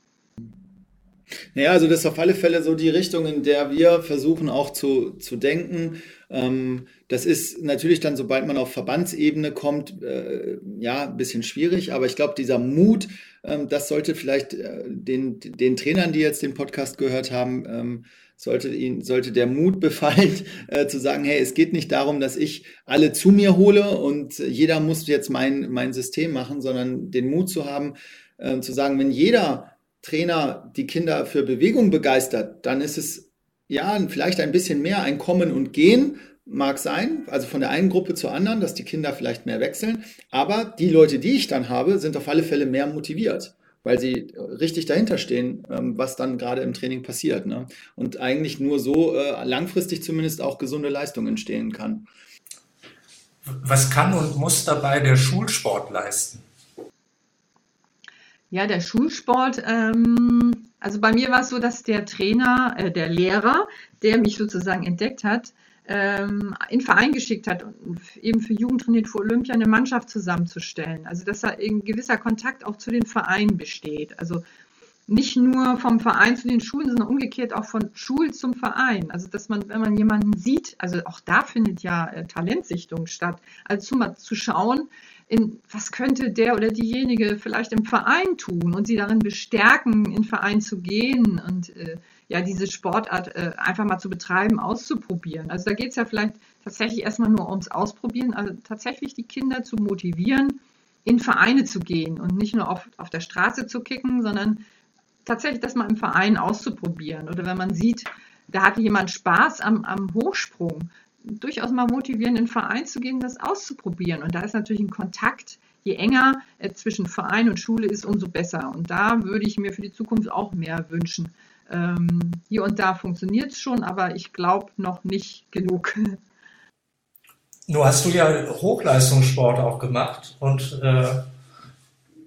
Naja, also das ist auf alle Fälle so die Richtung, in der wir versuchen auch zu, zu denken. Ähm, das ist natürlich dann, sobald man auf Verbandsebene kommt, äh, ja, ein bisschen schwierig, aber ich glaube, dieser Mut, ähm, das sollte vielleicht äh, den, den Trainern, die jetzt den Podcast gehört haben, ähm, sollte ihnen, sollte der Mut (laughs) befallen, äh, zu sagen, hey, es geht nicht darum, dass ich alle zu mir hole und jeder muss jetzt mein, mein System machen, sondern den Mut zu haben, äh, zu sagen, wenn jeder Trainer die Kinder für Bewegung begeistert, dann ist es ja vielleicht ein bisschen mehr ein Kommen und Gehen, mag sein, also von der einen Gruppe zur anderen, dass die Kinder vielleicht mehr wechseln, aber die Leute, die ich dann habe, sind auf alle Fälle mehr motiviert, weil sie richtig dahinter stehen, ähm, was dann gerade im Training passiert. Ne? Und eigentlich nur so äh, langfristig zumindest auch gesunde Leistung entstehen kann. Was kann und muss dabei der Schulsport leisten? Ja, der Schulsport, ähm, also bei mir war es so, dass der Trainer, äh, der Lehrer, der mich sozusagen entdeckt hat, ähm, in Verein geschickt hat, eben für Jugend trainiert für Olympia eine Mannschaft zusammenzustellen. Also dass da ein gewisser Kontakt auch zu den Vereinen besteht. Also nicht nur vom Verein zu den Schulen, sondern umgekehrt auch von Schul zum Verein. Also dass man, wenn man jemanden sieht, also auch da findet ja äh, Talentsichtung statt, also zu, zu schauen, in, was könnte der oder diejenige vielleicht im Verein tun und sie darin bestärken, in den Verein zu gehen und äh, ja, diese Sportart äh, einfach mal zu betreiben, auszuprobieren. Also da geht es ja vielleicht tatsächlich erstmal nur ums Ausprobieren, also tatsächlich die Kinder zu motivieren, in Vereine zu gehen und nicht nur auf, auf der Straße zu kicken, sondern tatsächlich das mal im Verein auszuprobieren. Oder wenn man sieht, da hatte jemand Spaß am, am Hochsprung, durchaus mal motivieren, in den Verein zu gehen, das auszuprobieren. Und da ist natürlich ein Kontakt, je enger äh, zwischen Verein und Schule ist, umso besser. Und da würde ich mir für die Zukunft auch mehr wünschen. Ähm, hier und da funktioniert es schon, aber ich glaube noch nicht genug. (laughs) Nur hast du ja Hochleistungssport auch gemacht und äh,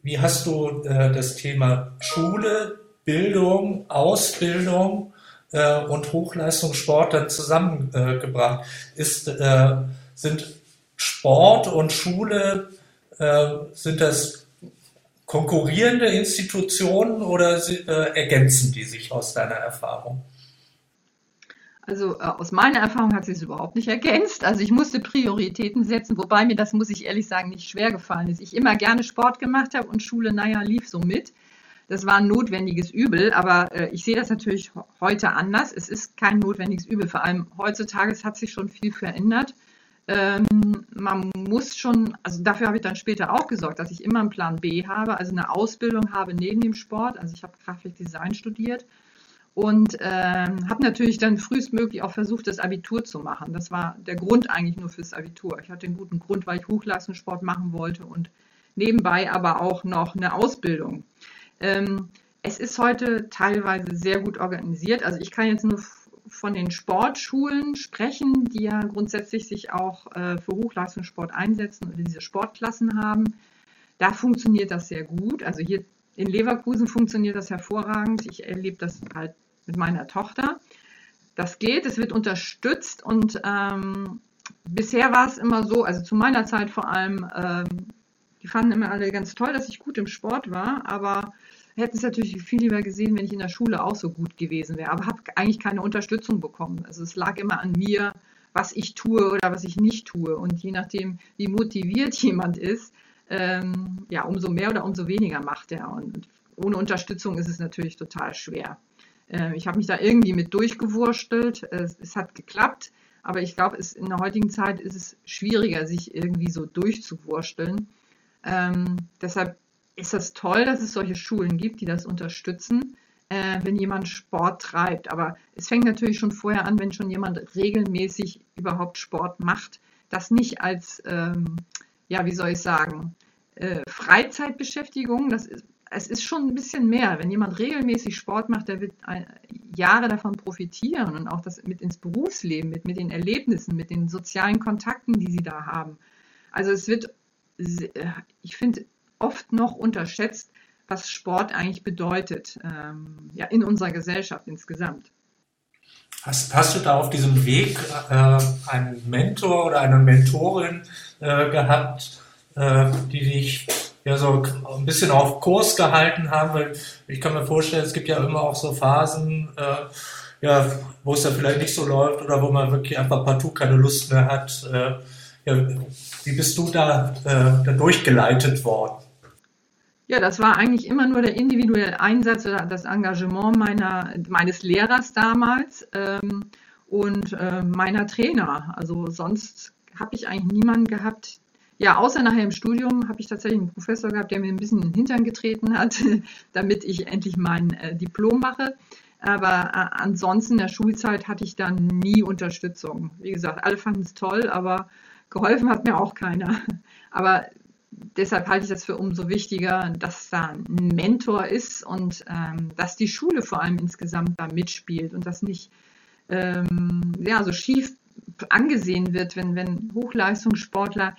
wie hast du äh, das Thema Schule, Bildung, Ausbildung äh, und Hochleistungssport dann zusammengebracht? Ist, äh, sind Sport und Schule, äh, sind das konkurrierende Institutionen oder äh, ergänzen die sich aus deiner Erfahrung? Also äh, aus meiner Erfahrung hat sie es überhaupt nicht ergänzt. Also ich musste Prioritäten setzen, wobei mir das, muss ich ehrlich sagen, nicht schwer gefallen ist. Ich immer gerne Sport gemacht habe und Schule, naja, lief so mit. Das war ein notwendiges Übel, aber äh, ich sehe das natürlich heute anders. Es ist kein notwendiges Übel. Vor allem heutzutage, es hat sich schon viel verändert. Ähm, man muss schon, also dafür habe ich dann später auch gesorgt, dass ich immer einen Plan B habe, also eine Ausbildung habe neben dem Sport. Also ich habe Grafikdesign studiert und ähm, habe natürlich dann frühestmöglich auch versucht, das Abitur zu machen. Das war der Grund eigentlich nur fürs Abitur. Ich hatte einen guten Grund, weil ich Hochleistungssport machen wollte und nebenbei aber auch noch eine Ausbildung. Ähm, es ist heute teilweise sehr gut organisiert. Also ich kann jetzt nur von den Sportschulen sprechen, die ja grundsätzlich sich auch äh, für Hochleistungssport einsetzen oder diese Sportklassen haben. Da funktioniert das sehr gut. Also hier in Leverkusen funktioniert das hervorragend. Ich erlebe das halt mit meiner Tochter. Das geht, es wird unterstützt und ähm, bisher war es immer so, also zu meiner Zeit vor allem, ähm, die fanden immer alle ganz toll, dass ich gut im Sport war, aber hätten es natürlich viel lieber gesehen, wenn ich in der Schule auch so gut gewesen wäre. Aber habe eigentlich keine Unterstützung bekommen. Also es lag immer an mir, was ich tue oder was ich nicht tue. Und je nachdem, wie motiviert (laughs) jemand ist, ähm, ja, umso mehr oder umso weniger macht er. Und ohne Unterstützung ist es natürlich total schwer. Ähm, ich habe mich da irgendwie mit durchgewurstelt. Es, es hat geklappt. Aber ich glaube, in der heutigen Zeit ist es schwieriger, sich irgendwie so durchzuwursteln. Ähm, deshalb ist das toll, dass es solche Schulen gibt, die das unterstützen, äh, wenn jemand Sport treibt. Aber es fängt natürlich schon vorher an, wenn schon jemand regelmäßig überhaupt Sport macht, das nicht als, ähm, ja, wie soll ich sagen, äh, Freizeitbeschäftigung, das ist, es ist schon ein bisschen mehr. Wenn jemand regelmäßig Sport macht, der wird ein, Jahre davon profitieren und auch das mit ins Berufsleben, mit, mit den Erlebnissen, mit den sozialen Kontakten, die sie da haben. Also es wird, ich finde, oft noch unterschätzt, was Sport eigentlich bedeutet ähm, ja, in unserer Gesellschaft insgesamt. Hast, hast du da auf diesem Weg äh, einen Mentor oder eine Mentorin äh, gehabt, äh, die dich ja so ein bisschen auf Kurs gehalten haben? Weil ich kann mir vorstellen, es gibt ja immer auch so Phasen, äh, ja, wo es ja vielleicht nicht so läuft oder wo man wirklich einfach partout keine Lust mehr hat. Äh, ja, wie bist du da, äh, da durchgeleitet worden? Ja, das war eigentlich immer nur der individuelle Einsatz oder das Engagement meiner, meines Lehrers damals ähm, und äh, meiner Trainer. Also sonst habe ich eigentlich niemanden gehabt. Ja, außer nachher im Studium habe ich tatsächlich einen Professor gehabt, der mir ein bisschen in den Hintern getreten hat, (laughs) damit ich endlich mein äh, Diplom mache. Aber äh, ansonsten in der Schulzeit hatte ich dann nie Unterstützung. Wie gesagt, alle fanden es toll, aber geholfen hat mir auch keiner. (laughs) Aber deshalb halte ich das für umso wichtiger, dass da ein Mentor ist und ähm, dass die Schule vor allem insgesamt da mitspielt und das nicht ähm, ja, so schief angesehen wird, wenn, wenn Hochleistungssportler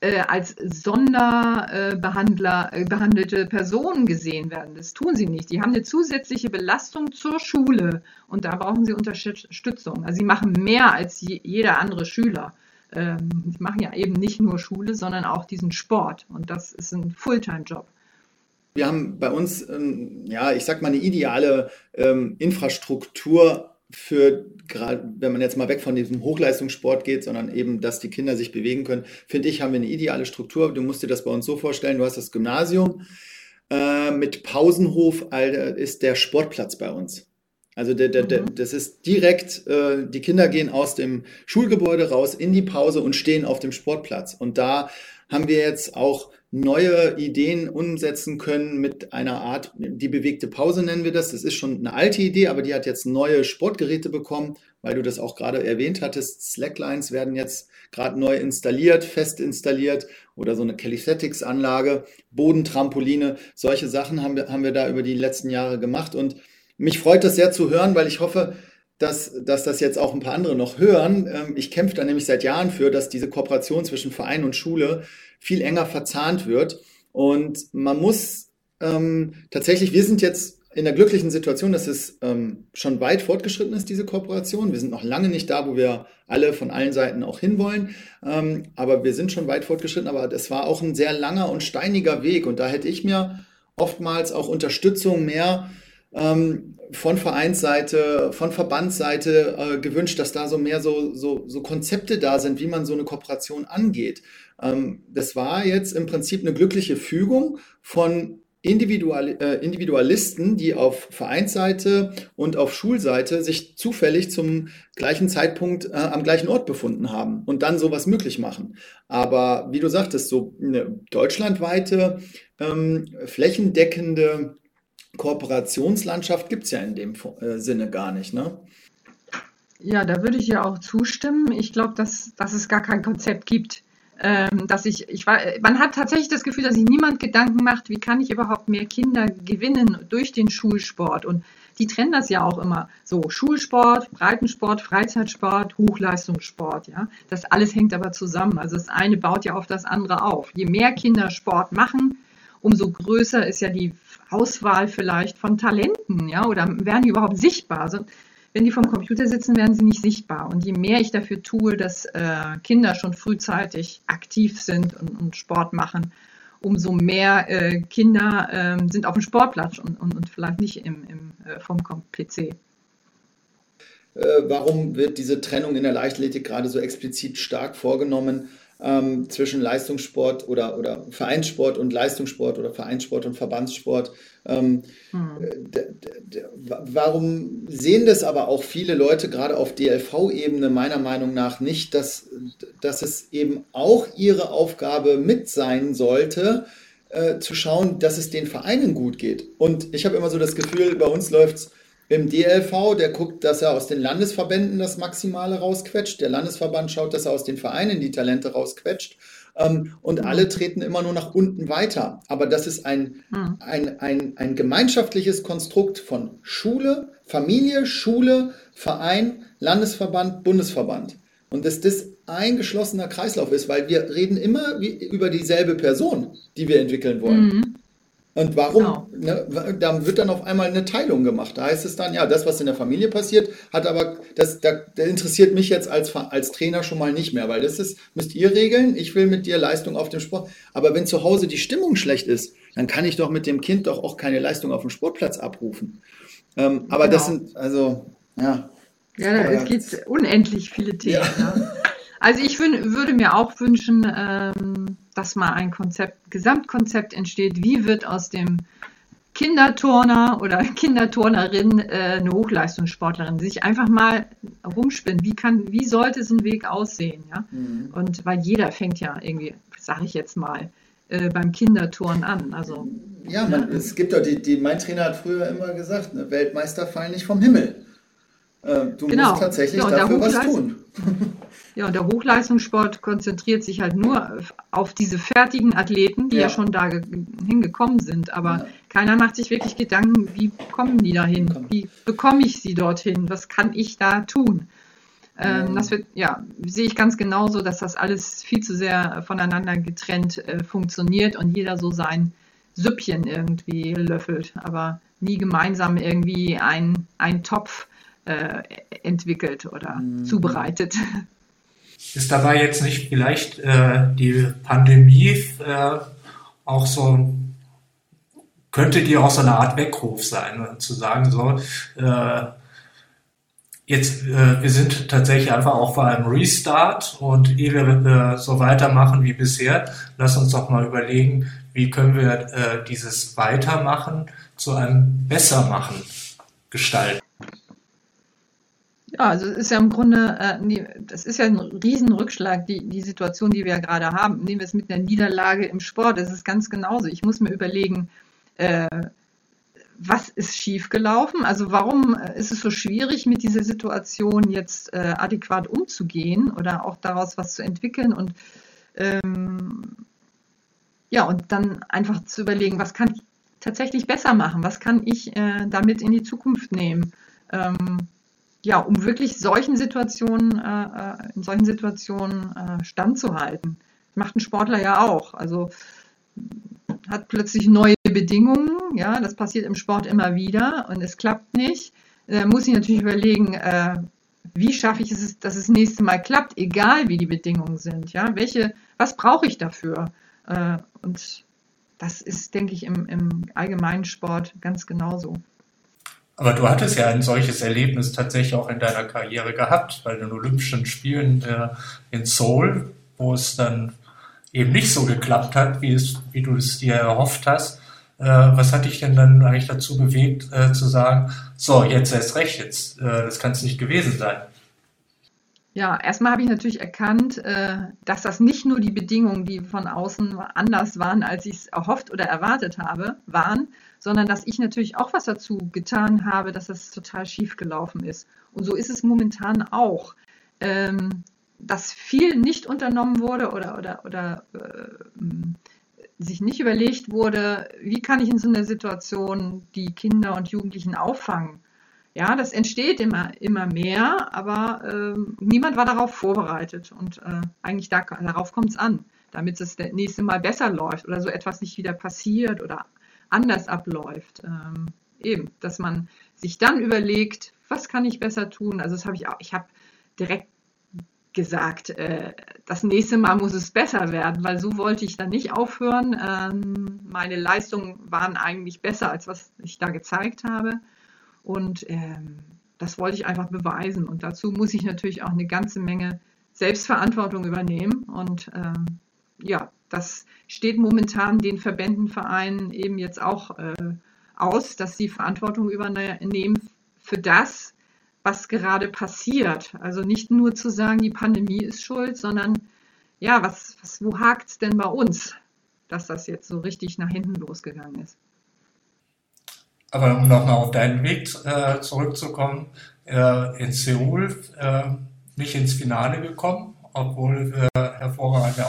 äh, als Sonderbehandler äh, behandelte Personen gesehen werden. Das tun sie nicht. Die haben eine zusätzliche Belastung zur Schule und da brauchen sie Unterstützung. Also sie machen mehr als je, jeder andere Schüler. Ähm, machen ja eben nicht nur Schule, sondern auch diesen Sport und das ist ein Fulltime-Job. Wir haben bei uns, ähm, ja, ich sag mal, eine ideale ähm, Infrastruktur für gerade, wenn man jetzt mal weg von diesem Hochleistungssport geht, sondern eben, dass die Kinder sich bewegen können, finde ich, haben wir eine ideale Struktur. Du musst dir das bei uns so vorstellen, du hast das Gymnasium äh, mit Pausenhof, Alter, ist der Sportplatz bei uns. Also der, der, der, mhm. das ist direkt, äh, die Kinder gehen aus dem Schulgebäude raus in die Pause und stehen auf dem Sportplatz. Und da haben wir jetzt auch neue Ideen umsetzen können mit einer Art, die bewegte Pause nennen wir das. Das ist schon eine alte Idee, aber die hat jetzt neue Sportgeräte bekommen, weil du das auch gerade erwähnt hattest. Slacklines werden jetzt gerade neu installiert, fest installiert oder so eine Calisthetics-Anlage, Bodentrampoline. Solche Sachen haben wir, haben wir da über die letzten Jahre gemacht und mich freut das sehr zu hören, weil ich hoffe, dass, dass das jetzt auch ein paar andere noch hören. Ähm, ich kämpfe da nämlich seit Jahren für, dass diese Kooperation zwischen Verein und Schule viel enger verzahnt wird. Und man muss ähm, tatsächlich, wir sind jetzt in der glücklichen Situation, dass es ähm, schon weit fortgeschritten ist, diese Kooperation. Wir sind noch lange nicht da, wo wir alle von allen Seiten auch hinwollen. Ähm, aber wir sind schon weit fortgeschritten. Aber es war auch ein sehr langer und steiniger Weg. Und da hätte ich mir oftmals auch Unterstützung mehr ähm, von Vereinsseite, von Verbandsseite äh, gewünscht, dass da so mehr so, so, so Konzepte da sind, wie man so eine Kooperation angeht. Ähm, das war jetzt im Prinzip eine glückliche Fügung von Individual, äh, Individualisten, die auf Vereinsseite und auf Schulseite sich zufällig zum gleichen Zeitpunkt äh, am gleichen Ort befunden haben und dann sowas möglich machen. Aber wie du sagtest, so eine deutschlandweite, ähm, flächendeckende Kooperationslandschaft gibt es ja in dem äh, Sinne gar nicht. Ne? Ja, da würde ich ja auch zustimmen. Ich glaube, dass, dass es gar kein Konzept gibt ähm, dass ich, ich war, man hat tatsächlich das Gefühl, dass sich niemand Gedanken macht, wie kann ich überhaupt mehr Kinder gewinnen durch den Schulsport. Und die trennen das ja auch immer so. Schulsport, Breitensport, Freizeitsport, Hochleistungssport, ja. Das alles hängt aber zusammen. Also das eine baut ja auf das andere auf. Je mehr Kinder Sport machen, umso größer ist ja die Auswahl vielleicht von Talenten, ja, oder werden die überhaupt sichtbar? Also wenn die vom Computer sitzen, werden sie nicht sichtbar. Und je mehr ich dafür tue, dass äh, Kinder schon frühzeitig aktiv sind und, und Sport machen, umso mehr äh, Kinder äh, sind auf dem Sportplatz und, und, und vielleicht nicht im, im, äh, vom PC. Äh, warum wird diese Trennung in der Leichtathletik gerade so explizit stark vorgenommen? Ähm, zwischen Leistungssport oder, oder Vereinssport und Leistungssport oder Vereinssport und Verbandssport. Ähm, hm. warum sehen das aber auch viele Leute gerade auf DLV-Ebene meiner Meinung nach nicht, dass, dass es eben auch ihre Aufgabe mit sein sollte, äh, zu schauen, dass es den Vereinen gut geht. Und ich habe immer so das Gefühl, bei uns läuft es im DLV, der guckt, dass er aus den Landesverbänden das Maximale rausquetscht. Der Landesverband schaut, dass er aus den Vereinen die Talente rausquetscht. Ähm, und mhm. alle treten immer nur nach unten weiter. Aber das ist ein, mhm. ein, ein, ein gemeinschaftliches Konstrukt von Schule, Familie, Schule, Verein, Landesverband, Bundesverband. Und dass das ein geschlossener Kreislauf ist, weil wir reden immer wie, über dieselbe Person, die wir entwickeln wollen. Mhm. Und warum? Genau. Ne, da wird dann auf einmal eine Teilung gemacht. Da heißt es dann, ja, das, was in der Familie passiert, hat aber, das, das, das interessiert mich jetzt als, als Trainer schon mal nicht mehr, weil das ist, müsst ihr regeln, ich will mit dir Leistung auf dem Sport. Aber wenn zu Hause die Stimmung schlecht ist, dann kann ich doch mit dem Kind doch auch keine Leistung auf dem Sportplatz abrufen. Ähm, aber genau. das sind, also, ja. Ja, es gibt unendlich viele Themen. Ja. Ja. (laughs) Also ich würde mir auch wünschen, ähm, dass mal ein Konzept, Gesamtkonzept entsteht. Wie wird aus dem Kinderturner oder (laughs) Kinderturnerin äh, eine Hochleistungssportlerin, sich einfach mal rumspinnen. Wie kann, wie sollte so ein Weg aussehen, ja? Mhm. Und weil jeder fängt ja irgendwie, sage ich jetzt mal, äh, beim Kinderturnen an. Also ja, man, es gibt doch die, die, mein Trainer hat früher immer gesagt, ne, Weltmeister fallen nicht vom Himmel. Äh, du genau. musst tatsächlich ja, dafür was tun. (laughs) Ja, und der Hochleistungssport konzentriert sich halt nur auf diese fertigen Athleten, die ja, ja schon da hingekommen sind. Aber ja. keiner macht sich wirklich Gedanken, wie kommen die dahin? Wie bekomme ich sie dorthin? Was kann ich da tun? Ähm, das wird, ja, sehe ich ganz genauso, dass das alles viel zu sehr voneinander getrennt äh, funktioniert und jeder so sein Süppchen irgendwie löffelt, aber nie gemeinsam irgendwie ein, ein Topf äh, entwickelt oder mhm. zubereitet. Ist dabei jetzt nicht vielleicht äh, die Pandemie äh, auch so, könnte die auch so eine Art Weckruf sein, ne? zu sagen, so, äh, jetzt, äh, wir sind tatsächlich einfach auch vor einem Restart und ehe wir äh, so weitermachen wie bisher, lass uns doch mal überlegen, wie können wir äh, dieses Weitermachen zu einem Bessermachen gestalten. Ja, also es ist ja im Grunde, äh, das ist ja ein Riesenrückschlag, die, die Situation, die wir ja gerade haben. Nehmen wir es mit einer Niederlage im Sport, das ist ganz genauso. Ich muss mir überlegen, äh, was ist schiefgelaufen? Also warum äh, ist es so schwierig, mit dieser Situation jetzt äh, adäquat umzugehen oder auch daraus was zu entwickeln und ähm, ja, und dann einfach zu überlegen, was kann ich tatsächlich besser machen? Was kann ich äh, damit in die Zukunft nehmen? Ähm, ja, um wirklich solchen Situationen, äh, äh, in solchen Situationen äh, standzuhalten. Macht ein Sportler ja auch. Also hat plötzlich neue Bedingungen, ja, das passiert im Sport immer wieder und es klappt nicht. Da muss ich natürlich überlegen, äh, wie schaffe ich es, dass es das nächste Mal klappt, egal wie die Bedingungen sind, ja, welche, was brauche ich dafür? Äh, und das ist, denke ich, im, im allgemeinen Sport ganz genauso. Aber du hattest ja ein solches Erlebnis tatsächlich auch in deiner Karriere gehabt, bei den Olympischen Spielen äh, in Seoul, wo es dann eben nicht so geklappt hat, wie, es, wie du es dir erhofft hast. Äh, was hat dich denn dann eigentlich dazu bewegt, äh, zu sagen, so, jetzt erst recht, jetzt, das kann es nicht gewesen sein? Ja, erstmal habe ich natürlich erkannt, dass das nicht nur die Bedingungen, die von außen anders waren, als ich es erhofft oder erwartet habe, waren, sondern dass ich natürlich auch was dazu getan habe, dass das total schief gelaufen ist. Und so ist es momentan auch. Ähm, dass viel nicht unternommen wurde oder, oder, oder äh, sich nicht überlegt wurde, wie kann ich in so einer Situation die Kinder und Jugendlichen auffangen. Ja, das entsteht immer, immer mehr, aber äh, niemand war darauf vorbereitet. Und äh, eigentlich da, darauf kommt es an, damit es das nächste Mal besser läuft oder so etwas nicht wieder passiert oder anders abläuft. Ähm, eben, dass man sich dann überlegt, was kann ich besser tun. Also das habe ich auch, ich habe direkt gesagt, äh, das nächste Mal muss es besser werden, weil so wollte ich dann nicht aufhören. Ähm, meine Leistungen waren eigentlich besser, als was ich da gezeigt habe. Und ähm, das wollte ich einfach beweisen. Und dazu muss ich natürlich auch eine ganze Menge Selbstverantwortung übernehmen. Und ähm, ja, das steht momentan den Verbänden, Vereinen eben jetzt auch äh, aus, dass sie Verantwortung übernehmen für das, was gerade passiert. Also nicht nur zu sagen, die Pandemie ist schuld, sondern ja, was, was wo hakt es denn bei uns, dass das jetzt so richtig nach hinten losgegangen ist? Aber um nochmal auf deinen Weg äh, zurückzukommen, äh, in Seoul äh, nicht ins Finale gekommen, obwohl äh, hervorragende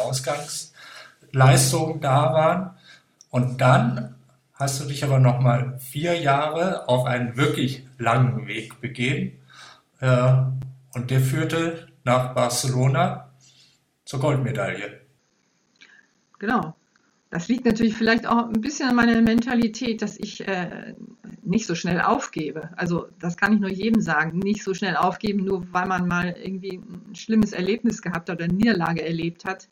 Ausgangsleistungen da waren. Und dann hast du dich aber nochmal vier Jahre auf einen wirklich langen Weg begeben. Äh, und der führte nach Barcelona zur Goldmedaille. Genau. Das liegt natürlich vielleicht auch ein bisschen an meiner Mentalität, dass ich äh, nicht so schnell aufgebe. Also das kann ich nur jedem sagen, nicht so schnell aufgeben, nur weil man mal irgendwie ein schlimmes Erlebnis gehabt oder eine Niederlage erlebt hat.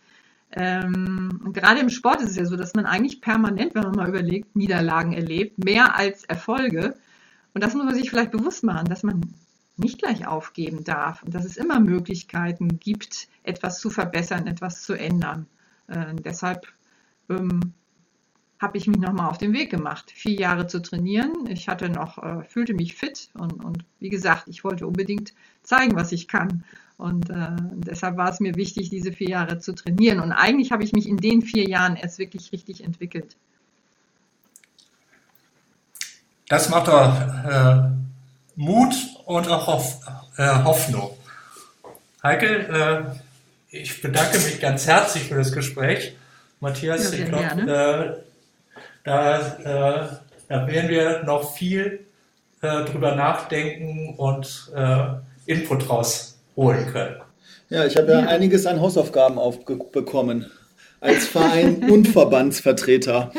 Ähm, gerade im Sport ist es ja so, dass man eigentlich permanent, wenn man mal überlegt, Niederlagen erlebt, mehr als Erfolge. Und das muss man sich vielleicht bewusst machen, dass man nicht gleich aufgeben darf und dass es immer Möglichkeiten gibt, etwas zu verbessern, etwas zu ändern. Äh, deshalb ähm, habe ich mich nochmal auf den Weg gemacht, vier Jahre zu trainieren. Ich hatte noch, äh, fühlte mich fit und, und wie gesagt, ich wollte unbedingt zeigen, was ich kann. Und äh, deshalb war es mir wichtig, diese vier Jahre zu trainieren. Und eigentlich habe ich mich in den vier Jahren erst wirklich richtig entwickelt. Das macht doch äh, Mut und auch Hoff, äh, Hoffnung. Heike, äh, ich bedanke mich ganz herzlich für das Gespräch. Matthias, ja, ich glaube, äh, da, äh, da werden wir noch viel drüber nachdenken und Input rausholen können. Ja, ich habe ja, ja, einiges an Hausaufgaben aufbekommen als Verein (laughs) und Verbandsvertreter.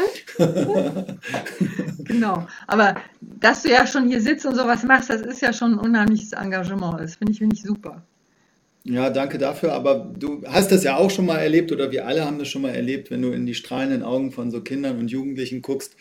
genau. Aber dass du ja schon hier sitzt und sowas machst, das ist ja schon ein unheimliches Engagement. Das finde ich, find ich super. Ja, danke dafür. Aber du hast das ja auch schon mal erlebt oder wir alle haben das schon mal erlebt, wenn du in die strahlenden Augen von so Kindern und Jugendlichen guckst,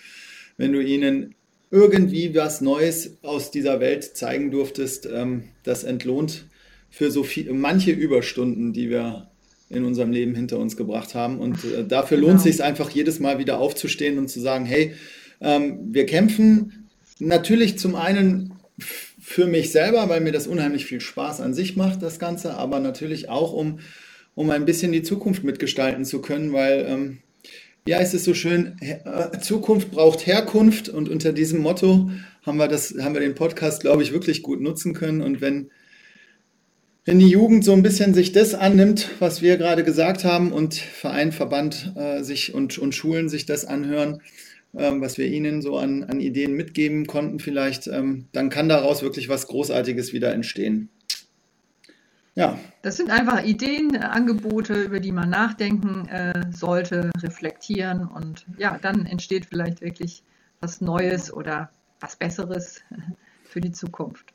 wenn du ihnen irgendwie was Neues aus dieser Welt zeigen durftest, ähm, das entlohnt für so viel, manche Überstunden, die wir in unserem Leben hinter uns gebracht haben. Und äh, dafür genau. lohnt es sich einfach jedes Mal wieder aufzustehen und zu sagen, hey, ähm, wir kämpfen natürlich zum einen für mich selber, weil mir das unheimlich viel Spaß an sich macht, das Ganze, aber natürlich auch, um, um ein bisschen die Zukunft mitgestalten zu können, weil, ähm, ja, es ist so schön, äh, Zukunft braucht Herkunft und unter diesem Motto haben wir, das, haben wir den Podcast, glaube ich, wirklich gut nutzen können. Und wenn, wenn die Jugend so ein bisschen sich das annimmt, was wir gerade gesagt haben und Verein, Verband äh, sich und, und Schulen sich das anhören, ähm, was wir ihnen so an, an Ideen mitgeben konnten vielleicht, ähm, dann kann daraus wirklich was Großartiges wieder entstehen. Ja. Das sind einfach Ideen, Angebote, über die man nachdenken äh, sollte, reflektieren und ja, dann entsteht vielleicht wirklich was Neues oder was Besseres (laughs) für die Zukunft.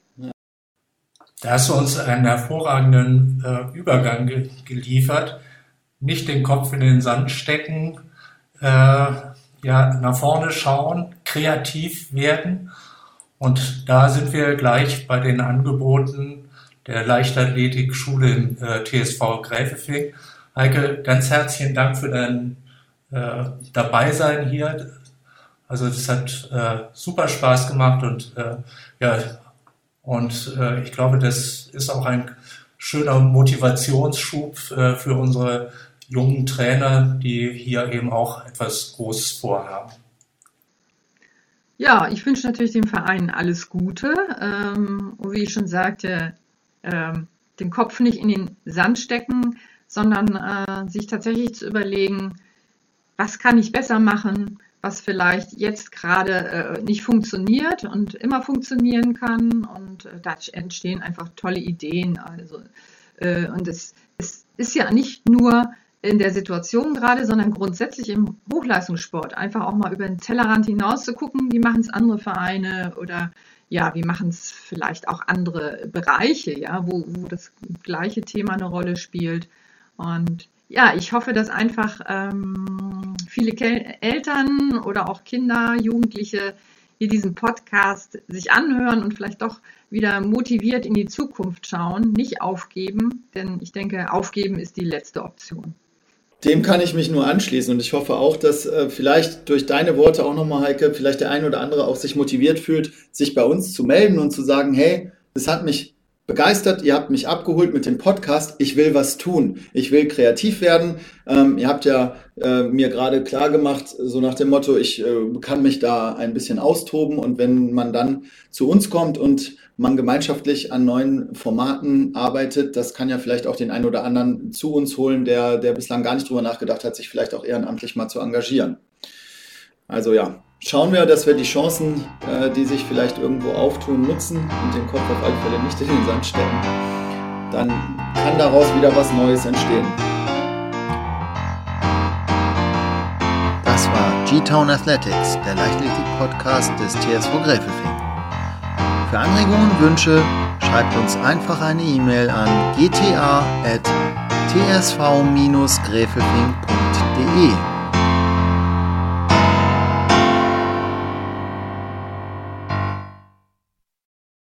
Da hast du uns einen hervorragenden äh, Übergang ge geliefert. Nicht den Kopf in den Sand stecken, äh, ja, nach vorne schauen, kreativ werden. Und da sind wir gleich bei den Angeboten der Leichtathletikschule im äh, TSV Gräfefing. Heike, ganz herzlichen Dank für dein äh, Dabeisein hier. Also das hat äh, super Spaß gemacht und äh, ja, und äh, ich glaube, das ist auch ein schöner Motivationsschub äh, für unsere jungen Trainer, die hier eben auch etwas Großes vorhaben. Ja, ich wünsche natürlich dem Verein alles Gute. Ähm, und wie ich schon sagte, ähm, den Kopf nicht in den Sand stecken, sondern äh, sich tatsächlich zu überlegen, was kann ich besser machen, was vielleicht jetzt gerade äh, nicht funktioniert und immer funktionieren kann. Und äh, da entstehen einfach tolle Ideen. Also, äh, und es, es ist ja nicht nur in der Situation gerade, sondern grundsätzlich im Hochleistungssport. Einfach auch mal über den Tellerrand hinaus zu gucken, wie machen es andere Vereine oder ja, wie machen es vielleicht auch andere Bereiche, ja, wo, wo das gleiche Thema eine Rolle spielt. Und ja, ich hoffe, dass einfach ähm, viele Kel Eltern oder auch Kinder, Jugendliche hier diesen Podcast sich anhören und vielleicht doch wieder motiviert in die Zukunft schauen, nicht aufgeben, denn ich denke, aufgeben ist die letzte Option. Dem kann ich mich nur anschließen und ich hoffe auch, dass äh, vielleicht durch deine Worte auch nochmal, Heike, vielleicht der ein oder andere auch sich motiviert fühlt, sich bei uns zu melden und zu sagen, hey, das hat mich begeistert, ihr habt mich abgeholt mit dem Podcast, ich will was tun, ich will kreativ werden. Ähm, ihr habt ja äh, mir gerade klar gemacht, so nach dem Motto, ich äh, kann mich da ein bisschen austoben. Und wenn man dann zu uns kommt und man gemeinschaftlich an neuen Formaten arbeitet, das kann ja vielleicht auch den einen oder anderen zu uns holen, der, der bislang gar nicht drüber nachgedacht hat, sich vielleicht auch ehrenamtlich mal zu engagieren. Also ja, schauen wir, dass wir die Chancen, äh, die sich vielleicht irgendwo auftun, nutzen und den Kopf auf alle Fälle nicht in den Sand stecken. Dann kann daraus wieder was Neues entstehen. Das war G-Town Athletics, der Leichtathletik-Podcast des TSV Gräfelfing. Für Anregungen und Wünsche schreibt uns einfach eine E-Mail an gta.tsv-gräfelfing.de.